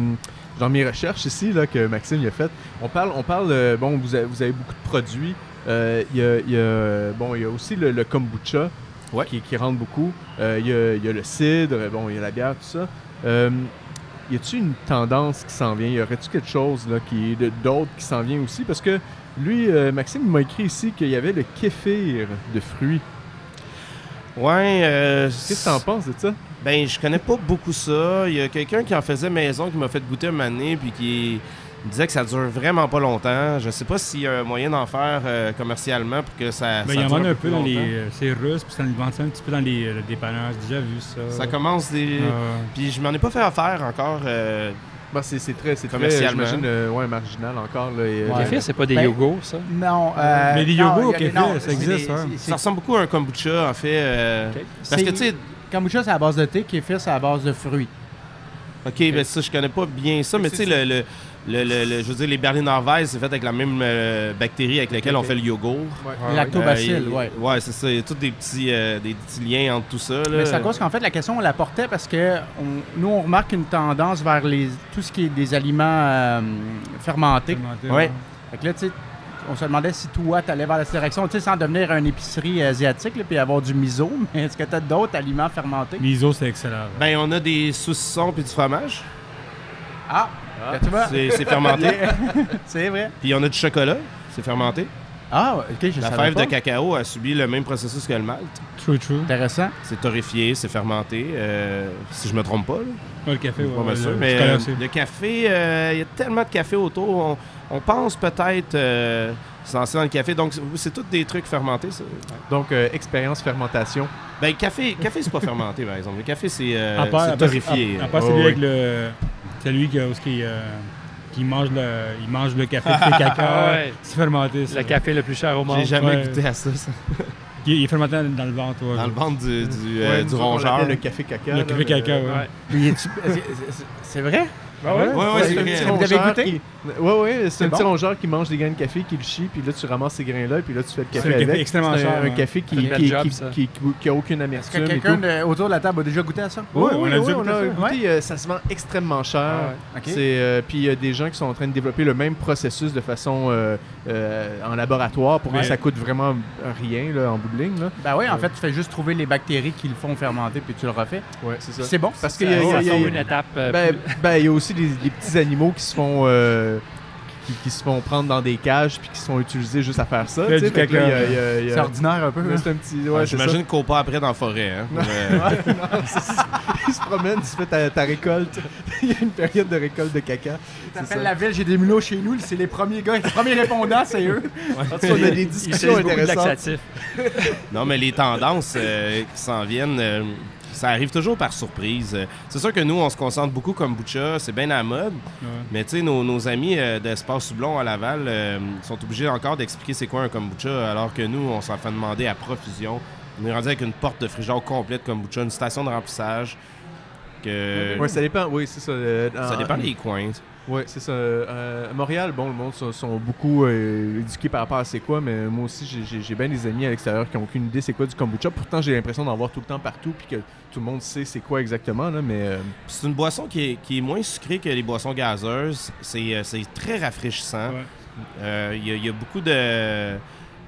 dans mes recherches ici, là, que Maxime il a fait, on parle, on parle euh, bon, vous avez, vous avez beaucoup de produits. Euh, il, y a, y bon, il y a aussi le, le kombucha Ouais. qui, qui rentre beaucoup. Euh, il, y a, il y a le cidre, bon, il y a la bière, tout ça. Euh, y a-tu une tendance qui s'en vient? Y aurait-tu quelque chose là, qui, de- d'autre qui s'en vient aussi? Parce que lui, euh, Maxime, m'a écrit ici qu'il y avait le kéfir de fruits. Ouais. euh, Qu'est-ce que t'en penses de ça? Ben, je connais pas beaucoup ça. Il y a quelqu'un qui en faisait maison qui m'a fait goûter un année puis qui disait que ça dure vraiment pas longtemps. Je sais pas s'il y a un moyen d'en faire euh, commercialement pour que ça. Ben, ça il y en vend un peu dans les. longtemps. euh, C'est russe, puis ça le vend ça un petit peu dans les euh, dépanneurs. J'ai déjà vu ça. Ça commence des. Ah, Puis je m'en ai pas fait affaire encore. euh, Ben, c'est, c'est très, c'est très, Commercialement. j'imagine, euh, ouais, marginal encore. Là, et, Ouais. Le kéfir, c'est pas des Ben, yogourts, ça? Non. euh, Mais des non, yogourts il y a- kéfir, ça existe, des- c'est- ça ressemble beaucoup à un kombucha, en fait. euh. Parce que, tu sais, Kombucha, c'est à base de thé. Kéfir, c'est à base de fruits. OK, ben ça, je connais pas bien ça, mais tu sais, le, le, le, le- le- je veux dire, les Berliner Weiss, c'est fait avec la même euh, bactérie avec laquelle on fait le yogourt. Le lactobacille, Euh, il- ouais. Ouais, c'est ça. Il y a tous des petits, euh, des petits liens entre tout ça. Là. Mais c'est à cause qu'en fait, la question, on la portait parce que on- nous, on remarque une tendance vers les, tout ce qui est des aliments euh, fermentés. fermenté, Ouais. Fait que là, tu sais, on se demandait si toi, tu allais vers cette direction, tu sais, sans devenir une épicerie asiatique, là, puis avoir du miso. Mais est-ce que tu as d'autres aliments fermentés? Miso, c'est excellent. Ben, on a des saucissons puis du fromage. Ah! Là, tu vois? C'est c'est fermenté. C'est vrai. Puis on a du chocolat. C'est fermenté. Ah, OK, je La savais fève pas. de cacao a subi le même processus que le malt. True, true. Intéressant. C'est torréfié, c'est fermenté. euh, si je me trompe pas. Là. Ouais, le café, ouais. Ouais, sûr, le mais euh, le café, euh, il y a tellement de café autour. On, on pense peut-être euh, se lancer dans le café. Donc, c'est- tous des trucs fermentés, ça? Donc, euh, expérience fermentation. Ben, café, café c'est pas fermenté, par exemple. Le café, c'est euh, part, torréfié. à- à part Oh, celui oui. avec le. Celui qui, qui, euh, qui mange, le, il mange le café de caca. Ah ouais. C'est fermenté, ça. Le café le plus cher au monde. J'ai jamais Ouais. goûté à ça, ça. Il, est fermenté dans le ventre, ouais. Dans le ventre du, du, euh, du rongeur. Le café caca. Le là, café caca, euh, ouais. Ouais. C'est vrai? Ah ouais? Ouais, ouais, c'est un vrai. petit Vous avez rongeur goûté? qui- Ouais, ouais, c'est un petit rongeur qui mange des grains de café, qui le chie, puis là, tu ramasses ces grains-là, puis là, tu fais le café un café avec. extrêmement C'est un, cher, un ouais. café qui, ça. a aucune Est-ce amertume. que et quelqu'un autour de la table a déjà goûté à ça? Oui, on a oui, déjà on goûté a ça. goûté, euh, ça se vend extrêmement cher. Ah euh, puis il y a des gens qui sont en train de développer le même processus de façon euh, en laboratoire pour que ça coûte vraiment rien là, en bout de ligne. Là. Ben oui, en fait, tu fais juste trouver les bactéries qui le font fermenter, puis tu le refais. Ouais, c'est C'est bon. Parce Ça, qu'il y a, ça une étape. ben, ben, il y a aussi des, des petits animaux qui se font euh, qui, qui se font prendre dans des cages puis qui sont utilisés juste à faire ça. C'est ordinaire un peu. Ouais, hein? c'est un petit. Ah, Ouais. J'imagine qu'on part après dans la forêt. Hein, Ouais, non, ça. il se promène, tu fais ta, ta récolte. il y a une période de récolte de caca. T'appelles la ville, j'ai des mulots chez nous, c'est les premiers gars, les premiers répondants, c'est eux. Cas, on a des discussions de intéressantes. Non, mais les tendances euh, qui s'en viennent, euh, ça arrive toujours par surprise. Euh, C'est sûr que nous, on se concentre beaucoup comme Butcha, c'est bien à la mode. Ouais. Mais tu sais, nos, nos amis euh, d'Espace Soublon à Laval euh, sont obligés encore d'expliquer c'est quoi un kombucha, alors que nous, on s'en fait demander à profusion. On est rendu avec une porte de frigidaire complète kombucha, une station de remplissage. Que... Ouais, ça dépend. Oui, c'est ça. euh, ça en- dépend des coins. Oui, c'est ça. Euh, à Montréal, bon, le monde sont, sont beaucoup euh, éduqués par rapport à c'est quoi, mais moi aussi, j'ai- bien des amis à l'extérieur qui n'ont aucune idée c'est quoi du kombucha. Pourtant, j'ai l'impression d'en voir tout le temps partout, puis que tout le monde sait c'est quoi exactement, là, mais... euh, C'est une boisson qui est, qui est moins sucrée que les boissons gazeuses. C'est euh, très rafraîchissant. Ouais. Euh, Il y, a- il y a beaucoup de,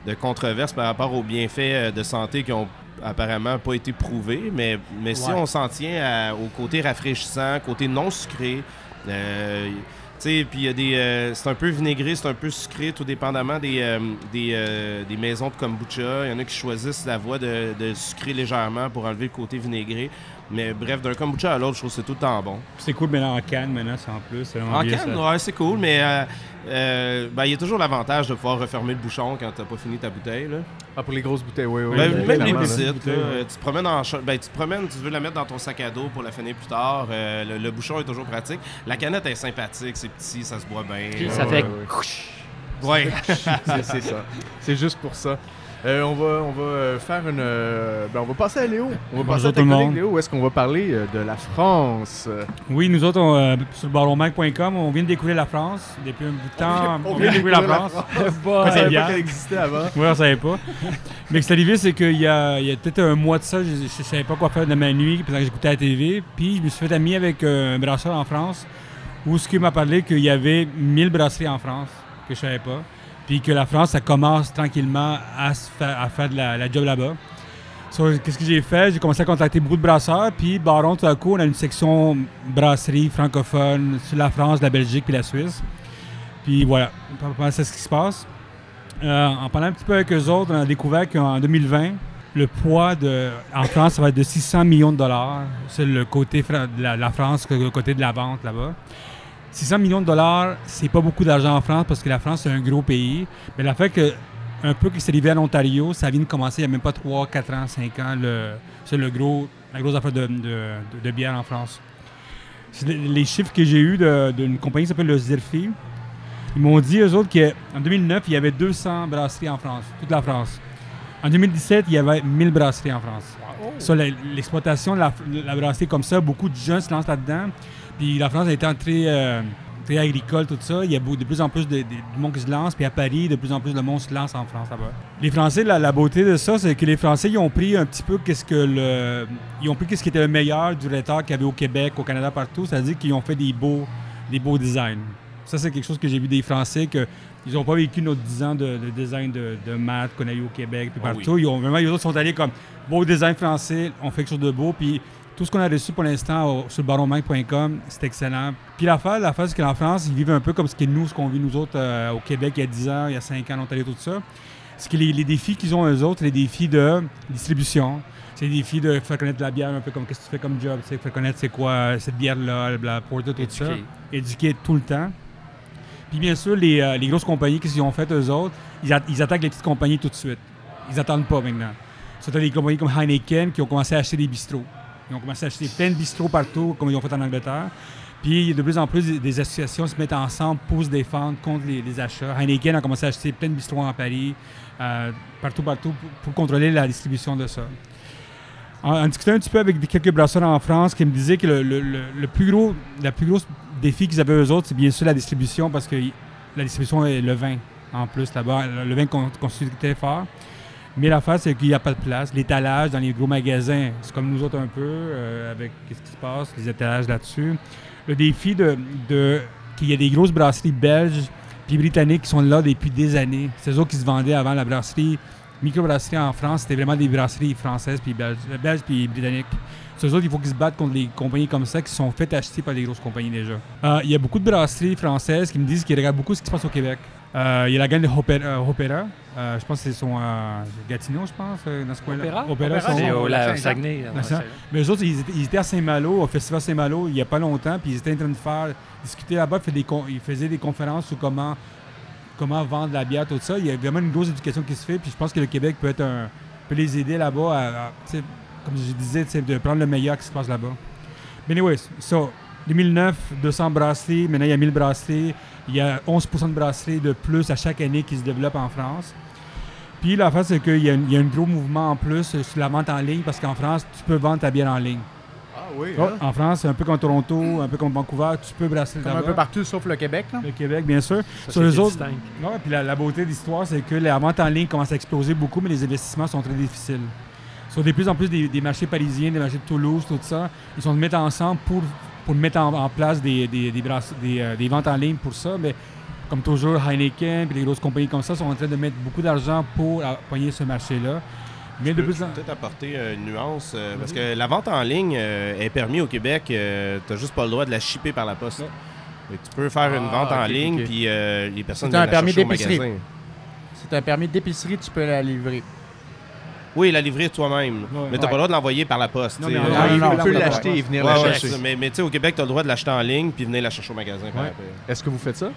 de controverses par rapport aux bienfaits de santé qui ont apparemment pas été prouvés, mais, mais si on s'en tient à- au côté rafraîchissant, côté non sucré, des, euh, c'est un peu vinaigré, c'est un peu sucré, tout dépendamment des, euh, des, euh, des maisons de kombucha. Il y en a qui choisissent la voie de, de sucrer légèrement pour enlever le côté vinaigré. Mais bref, d'un kombucha à l'autre, je trouve que c'est tout le temps bon. C'est cool, mais là, en canne, maintenant, c'est en plus. En bien, canne, ça. ouais, c'est cool, mais euh, euh, ben, il y a toujours l'avantage de pouvoir refermer le bouchon quand t'as pas fini ta bouteille. Là. Ah, pour les grosses bouteilles, oui, oui. Ben, même les petites, euh, tu te promènes en ben, tu te promènes, tu veux la mettre dans ton sac à dos pour la finir plus tard. euh, le, le bouchon est toujours pratique. La canette est sympathique, c'est petit, ça se boit bien. Puis ça ouais, fait ouais. Ouais. C'est c'est ça. C'est juste pour ça. Euh, on va, on va euh, faire une. euh, ben, on va passer à Léo. On va Bonjour passer à ta le collègue. Léo. Où est-ce qu'on va parler euh, de la France? Oui, nous autres, on, sur baronmac.com, on vient de découvrir la France. Depuis un bout de temps, On on, vient de découvrir la France. On savait bien. pas qu'elle existait avant. Oui, on savait pas. Mais ce qui est arrivé, c'est qu'il y a, il y a peut-être un mois de ça, je, je savais pas quoi faire de ma nuit pendant que j'écoutais la TV. Puis je me suis fait ami avec un brasseur en France où ce qui m'a parlé qu'il y avait 1000 brasseries en France que je savais pas. Puis que la France, ça commence tranquillement à, faire, de la, job là-bas. Qu'est-ce que j'ai fait? J'ai commencé à contacter beaucoup de brasseurs. Puis Baron, tout à coup, on a une section brasserie francophone sur la France, la Belgique puis la Suisse. Puis voilà, c'est ce qui se passe. Euh, en parlant un petit peu avec eux autres, on a découvert qu'en 2020, le poids de, en France, ça va être de 600 millions de dollars. C'est le côté de la, la France, le côté de la vente là-bas. 600 millions de dollars, c'est pas beaucoup d'argent en France parce que la France, c'est un gros pays. Mais la fait que, un peu que c'est arrivé en Ontario, ça vient de commencer il n'y a même pas 3, 4 ans, 5 ans, c'est le gros, la grosse affaire de, bière en France. Les- chiffres que j'ai eus d'une compagnie qui s'appelle le Zirfi, ils m'ont dit, eux autres, qu'en 2009, il y avait 200 brasseries en France, toute la France. En 2017, il y avait 1000 brasseries en France. Ça, la- l'exploitation de la, la brasserie comme ça, beaucoup de jeunes se lancent là-dedans. Puis la France été très, euh, très agricole, tout ça. Il y a de plus en plus de, monde qui se lance. Puis à Paris, de plus en plus de monde se lance en France là-bas. Les Français, la, la beauté de ça, c'est que les Français, ils ont pris un petit peu qu'est-ce que le, ils ont pris qu'est-ce qui était le meilleur du retard qu'il y avait au Québec, au Canada, partout. C'est-à-dire qu'ils ont fait des beaux, des beaux designs. Ça, c'est quelque chose que j'ai vu des Français que ils n'ont pas vécu notre 10 ans de, de design de, de maths qu'on a eu au Québec puis Ah partout. Ils ont vraiment, les autres sont allés comme beau design français, on fait quelque chose de beau. Puis tout ce qu'on a reçu pour l'instant sur le baronmac.com, c'est excellent. Puis l'affaire, l'affaire, c'est qu'en France, ils vivent un peu comme ce que nous, ce qu'on vit nous autres euh, au Québec il y a 10 ans, il y a 5 ans, en Ontario, tout ça. C'est que les, les défis qu'ils ont eux autres, les défis de distribution. C'est des défis de faire connaître la bière un peu comme qu'est-ce que tu fais comme job, tu sais, faire connaître c'est quoi euh, cette bière-là, la porter, tout ça Éduquer. éduquer tout le temps. Puis bien sûr, les, euh, les grosses compagnies, qu'est-ce qu'ils ont fait eux autres? Ils, attaquent les petites compagnies tout de suite. Ils n'attendent pas maintenant. C'était des compagnies comme Heineken qui ont commencé à acheter des bistrots. Ils ont commencé à acheter plein de bistrots partout, comme ils ont fait en Angleterre. Puis de plus en plus, des, associations se mettent ensemble pour se défendre contre les, achats. Heineken a commencé à acheter plein de bistrots en Paris, euh, partout, partout, pour, contrôler la distribution de ça. En, discutant un petit peu avec quelques brasseurs en France qui me disaient que le- le plus gros, la plus grosse défi qu'ils avaient eux autres, c'est bien sûr la distribution parce que la distribution est le vin en plus là-bas. Le vin con- constitue très fort. Mais l'affaire, c'est qu'il n'y a pas de place. L'étalage dans les gros magasins, c'est comme nous autres un peu, euh, avec qu'est-ce qui se passe, les étalages là-dessus. Le défi de, qu'il y a des grosses brasseries belges puis britanniques qui sont là depuis des années. C'est eux autres qui se vendaient avant la brasserie. Microbrasserie en France, c'était vraiment des brasseries françaises puis belges, belges puis britanniques. C'est eux autres, il faut qu'ils se battent contre les compagnies comme ça qui sont faites acheter par des grosses compagnies déjà. Euh, Il y a beaucoup de brasseries françaises qui me disent qu'ils regardent beaucoup ce qui se passe au Québec. Euh, Il y a la gang de Hopera. euh. Euh, je pense que c'est son euh, Gatineau, je pense, dans ce coin-là. Opéra? Opéra, C'est au la-. Saguenay. Mais eux autres, ils étaient, ils étaient à Saint-Malo, au Festival Saint-Malo, il n'y a pas longtemps, puis ils étaient en train de faire, discuter là-bas, des ils faisaient des conférences sur comment, comment vendre la bière, tout ça. Il y a vraiment une grosse éducation qui se fait, puis je pense que le Québec peut être un, peut les aider là-bas à, comme je disais, de prendre le meilleur qui se passe là-bas. Mais anyways, so, 2009, 200 brasseries, maintenant il y a 1000 brasseries, il y a 11% de brasseries de plus à chaque année qui se développent en France. Puis la face, c'est qu'il y, a un- il y a un gros mouvement en plus sur la vente en ligne parce qu'en France, tu peux vendre ta bière en ligne. Ah oui, Oh, hein? En France, c'est un peu comme Toronto, un peu comme Vancouver, tu peux brasser Comme un peu partout sauf le Québec. Là. Le Québec, bien sûr. Ça, Sur les autres, puis la, la beauté de l'histoire, c'est que la vente en ligne commence à exploser beaucoup, mais les investissements sont très difficiles. Sur de plus en plus des, des marchés parisiens, des marchés de Toulouse, tout ça, ils sont mettre ensemble pour, pour mettre en, en place des, des, des, brasse- des, euh, des ventes en ligne pour ça. Mais comme toujours, Heineken et les grosses compagnies comme ça sont en train de mettre beaucoup d'argent pour appuyer ce marché-là. Mais de plus en peut-être apporter euh, une nuance, euh, parce que la vente en ligne euh, est permise au Québec. tu n'as juste pas le droit de la shipper par la poste. Ouais. Tu peux faire une Ah, vente en ligne, ok. puis euh, les personnes C'est un viennent la permis chercher au d'épicerie. magasin. Si tu as un permis d'épicerie, tu peux la livrer. Oui, la livrer toi-même. Ouais. mais tu n'as Ouais. pas le droit de l'envoyer par la poste. Non, mais non, Ah, peut l'acheter et venir Ouais, la chercher. mais, mais tu sais, au Québec, tu as le droit de l'acheter en ligne puis venir la chercher au magasin. Est-ce que vous faites ça?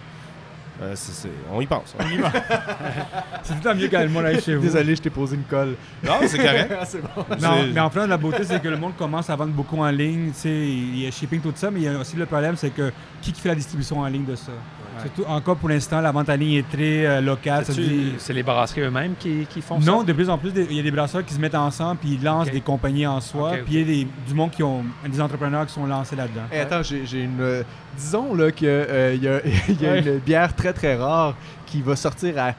Euh, c'est- c'est- on y pense. hein. C'est tout le temps mieux quand le monde aille chez vous. Désolé, je t'ai posé une colle. non, c'est correct. Ah, c'est bon. Non, C'est- mais en France, la beauté, c'est que le monde commence à vendre beaucoup en ligne. Tu sais, il y a shipping, tout ça, mais il y a aussi le problème, c'est que qui qui fait la distribution en ligne de ça? Surtout, encore pour l'instant, la vente en ligne est très euh, locale. ça C'est-tu- dit- C'est les brasseries eux-mêmes qui, qui font ça? Non, de plus en plus, des- il y a des brasseurs qui se mettent ensemble puis ils lancent Ok. des compagnies en soi. Ok, ok. Puis il y a des, du monde qui ont des entrepreneurs qui sont lancés là-dedans. Hey, attends, j'ai j'ai une. euh, disons là qu'il y a, il y a- il y a Ouais. une bière très très rare qui va sortir à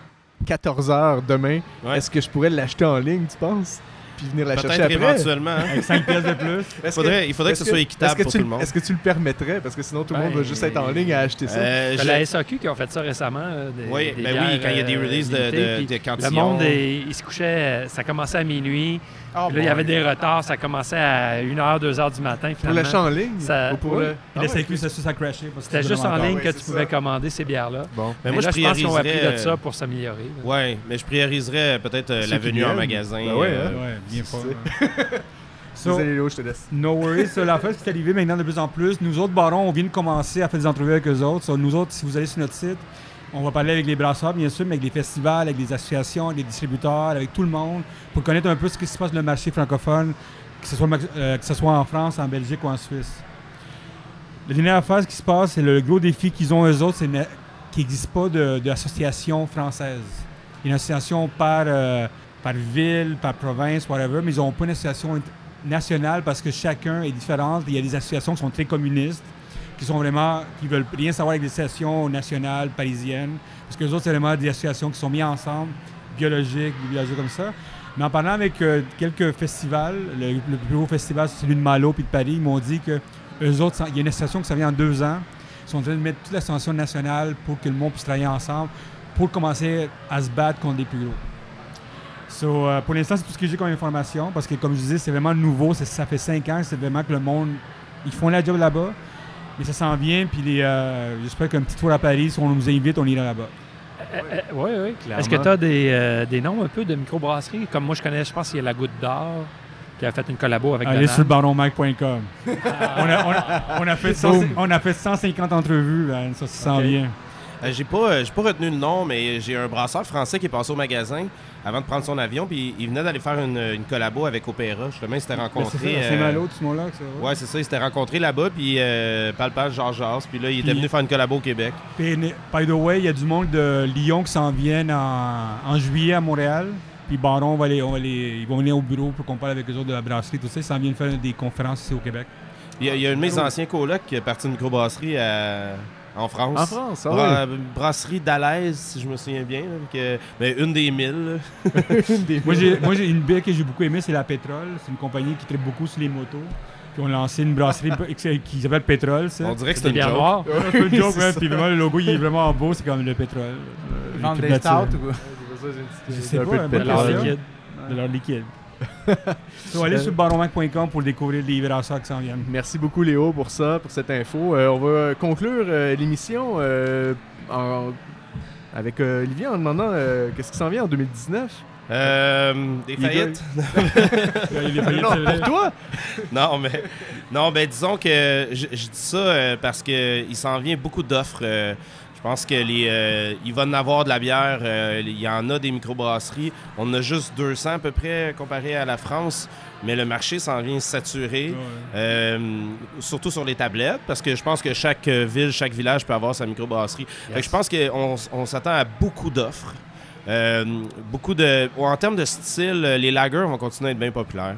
14h demain. Ouais. Est-ce que je pourrais l'acheter en ligne, tu penses? Puis venir la chercher après? éventuellement. hein. Avec 5 pièces de plus. Faudrait- il faudrait que ce soit équitable est-ce que pour tu tout le- monde? Est-ce que tu le permettrais? Parce que sinon tout le monde va Ben, juste être en ligne à acheter ça. Euh, C'est je- la SAQ qui ont fait ça récemment. euh, Des, Oui, des ben bières, oui, quand il y a des euh, releases de, limitées, de, Le monde, est- il se couchait, euh, ça commençait à minuit. Ah, là, il y avait des retards, ça commençait à 1h, 2h du matin. Pour Finalement. l'achat en ligne? Ça- Ou pour oui. le... Ah ça ça a C'était juste en ligne que tu pouvais ça. commander ces bières-là. Bon. Mais Mais moi, là, je je pense qu'ils ont appris prioriserais. de ça pour s'améliorer. euh, Ouais, mais je prioriserais peut-être euh, la venue en magasin. Ben ouais, euh, hein. Ouais, bien fort. So, Désolé Léo, je te laisse. no worries. So, la c'est arrivé maintenant de plus en plus. Nous autres, barons, on vient de commencer à faire des entrevues avec eux autres. So, nous autres, si vous allez sur notre site, on va parler avec les brasseurs, bien sûr, mais avec les festivals, avec les associations, avec les distributeurs, avec tout le monde, pour connaître un peu ce qui se passe dans le marché francophone, que ce soit, euh, que ce soit en France, en Belgique ou en Suisse. La dernière ce qui se passe, c'est le gros défi qu'ils ont eux autres, c'est qu'il n'existe pas de- d'association française. Il y a une association par, euh, par ville, par province, whatever, mais ils n'ont pas une association nationale parce que chacun est différent. Il y a des associations qui sont très communistes, qui sont vraiment, qui veulent rien savoir avec des associations nationales, parisiennes, parce que les autres, c'est vraiment des associations qui sont mises ensemble, biologiques, villageois comme ça. Mais en parlant avec euh, quelques festivals, le, plus gros festival, c'est celui de Malo puis de Paris, ils m'ont dit que eux autres, il y a une association qui ça vient en deux ans. Ils sont en train de mettre toute l'association nationale pour que le monde puisse travailler ensemble pour commencer à se battre contre les plus gros. So, euh, pour l'instant, c'est tout ce que j'ai comme information parce que, comme je disais, c'est vraiment nouveau. Ça fait cinq ans, c'est vraiment que le monde, ils font la job là-bas, mais ça s'en vient. Puis les, euh, j'espère qu'un petit tour à Paris, si on nous invite, on ira là-bas. oui, oui. Clairement. Est-ce que tu as des, euh, des noms un peu de microbrasseries? Comme moi, je connais, je pense qu'il y a la Goutte d'Or qui a fait une collabo avec Allez Donald. sur baronmike.com. on, a, on, a, on, a fait cent- on a fait 150 entrevues, man. ça, ça s'en vient. Euh, j'ai pas, euh, j'ai pas retenu le nom, mais j'ai un brasseur français qui est passé au magasin avant de prendre son avion, puis il venait d'aller faire une, une collabo avec Opéra. Justement, il s'était Ben, rencontré. c'est euh, c'est Malo, tout ce va. Ouais, c'est ça. Il s'était rencontré là-bas, puis euh, palpage Georges Jas, puis là, il était venu faire une collabo au Québec. Puis, by the way, il y a du monde de Lyon qui s'en viennent en, en juillet à Montréal. Puis Baron, on va les, on va les- ils vont venir au bureau pour qu'on parle avec eux autres de la brasserie, tout ça. Ils s'en viennent faire des conférences ici au Québec. Il y a, il y a un de mes anciens colocs qui est parti d'une microbrasserie à- en France. En France, ah Bra- Brasserie d'Alaise, si je me souviens bien. là, que- mais une des mille. Une des- Moi, j'ai, moi, j'ai une bière que j'ai beaucoup aimée, c'est la Pétrole. C'est une compagnie qui traite beaucoup sur les motos. Puis on a lancé une brasserie qui s'appelle Pétrole, ça. On dirait que C'est une bières joke. noires. C'est un peu joke, ouais. Puis vraiment, le logo, il est vraiment beau. C'est comme le pétrole. Euh, vendent l'équipe des stouts ou... Je Un sais pas, de liquide. De leur liquide. allez sur baronmac.com pour découvrir les brasseurs qui s'en viennent. Merci beaucoup Léo pour ça, pour cette info. Euh, on va conclure euh, l'émission euh, en- avec euh, Olivier en demandant euh, qu'est-ce qui s'en vient en 2019. Euh, des faillites? Il est failli, non, pour toi! non, mais non, ben disons que je, je dis ça euh, parce que il s'en vient beaucoup d'offres. Je pense que les, euh, il va en avoir de la bière. euh, il y en a des microbrasseries. On en a juste 200 à peu près comparé à la France, mais le marché s'en vient saturé. Ouais. Euh, surtout sur les tablettes, parce que je pense que chaque ville, chaque village peut avoir sa microbrasserie. Fait que je pense qu'on on s'attend à beaucoup d'offres. Beaucoup de. En termes de style, les lagers vont continuer à être bien populaires.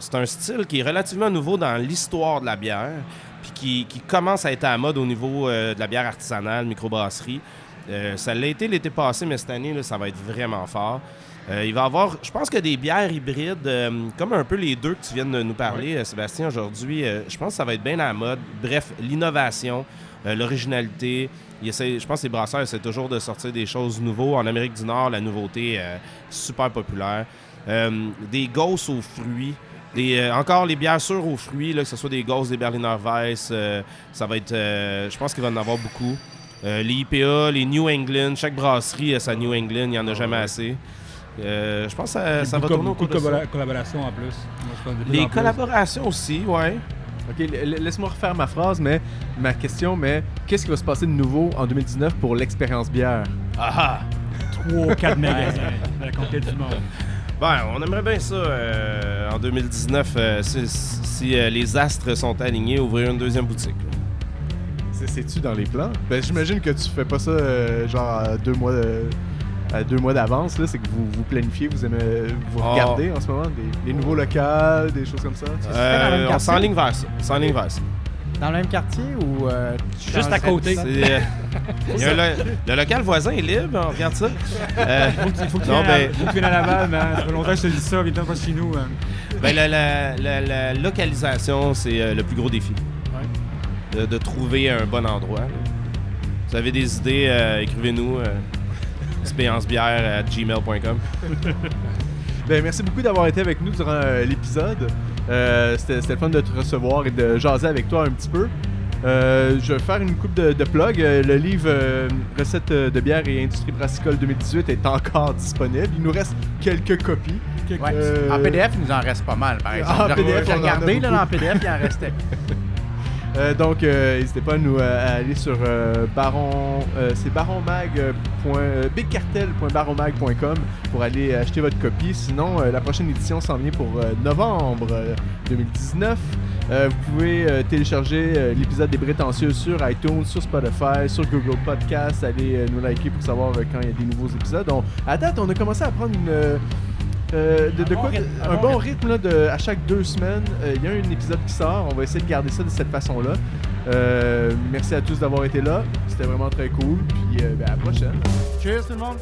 C'est un style qui est relativement nouveau dans l'histoire de la bière, puis qui, qui commence à être à la mode au niveau euh, de la bière artisanale, microbrasserie. Euh, ça l'a été l'été passé, mais cette année, là, ça va être vraiment fort. Euh, il va y avoir, je pense que des bières hybrides, euh, comme un peu les deux que tu viens de nous parler, Sébastien, aujourd'hui, je pense que ça va être bien à la mode. Bref, l'innovation, l'originalité. Je pense que les brasseurs essaient toujours de sortir des choses nouveaux. En Amérique du Nord, la nouveauté est super populaire. Des gosses aux fruits. Des, euh, encore les bières sûres aux fruits, là, que ce soit des gosses, des Berliner Weiss, euh, ça va être. euh, je pense qu'il va en avoir beaucoup. Euh, les IPA, les New England, chaque brasserie a sa New England, il n'y en a jamais assez. Euh, je pense que ça, ça va tourner beaucoup autour de de ça. collaborations en plus. En Les plus. collaborations aussi, ouais. Ok, laisse-moi refaire ma phrase, mais ma question, mais qu'est-ce qui va se passer de nouveau en 2019 pour l'expérience bière? Ah ah! 3 4 magasins la conquête du monde. Ben, on aimerait bien ça euh, en 2019, euh, si, si, euh, les astres sont alignés, ouvrir une deuxième boutique. C'est-tu dans les plans? Ben, j'imagine que tu fais pas ça euh, genre à deux mois, euh, à deux mois d'avance, là. C'est que vous, vous planifiez, vous aimez, vous Oh. regardez en ce moment des, des nouveaux locaux, des choses comme ça. Euh, on s'enligne vers ça. On s'enligne vers ça. Dans le même quartier ou euh, Juste à côté. euh, y a le local voisin est libre, on regarde ça. Euh, Il faut que tu non, viennes à- ben, faut viennes à Laval, mais ça fait longtemps que je te dis ça, viens pas chez nous. hein. ben, la, la- la- la localisation, c'est euh, le plus gros défi. De, de trouver un bon endroit. là. Vous avez des idées, euh, écrivez-nous. Euh, expériencebière à gmail.com. Ben, merci beaucoup d'avoir été avec nous durant euh, l'épisode. Euh, C'était c'était le fun de te recevoir et de jaser avec toi un petit peu. Euh, je vais faire une coupe de, de plugs. Euh, Le livre euh, Recettes de bière et industrie brassicole 2018 est encore disponible. Il nous reste quelques copies. Ouais. Euh, En PDF, il nous en reste pas mal, par exemple. en PDF, j'ai on en a regardé, là, le PDF, il en restait. Euh, donc, euh, n'hésitez pas à nous euh, aller sur baron, c'est baronmag. euh, point- euh, bigcartel.baronmag.com pour aller acheter votre copie. Sinon, la prochaine édition s'en vient pour novembre euh, 2019. Euh, vous pouvez télécharger l'épisode des Prétentieux sur iTunes, sur Spotify, sur Google Podcast. Allez nous liker pour savoir quand il y a des nouveaux épisodes. On- à date, on a commencé à prendre une. Euh, de, Un de bon quoi rythme, un, bon, rythme, là, de, à chaque deux semaines. Euh, Il y a un épisode qui sort. On va essayer de garder ça de cette façon-là. Euh, merci à tous d'avoir été là. C'était vraiment très cool. Puis ben, à la prochaine. Cheers, tout le monde!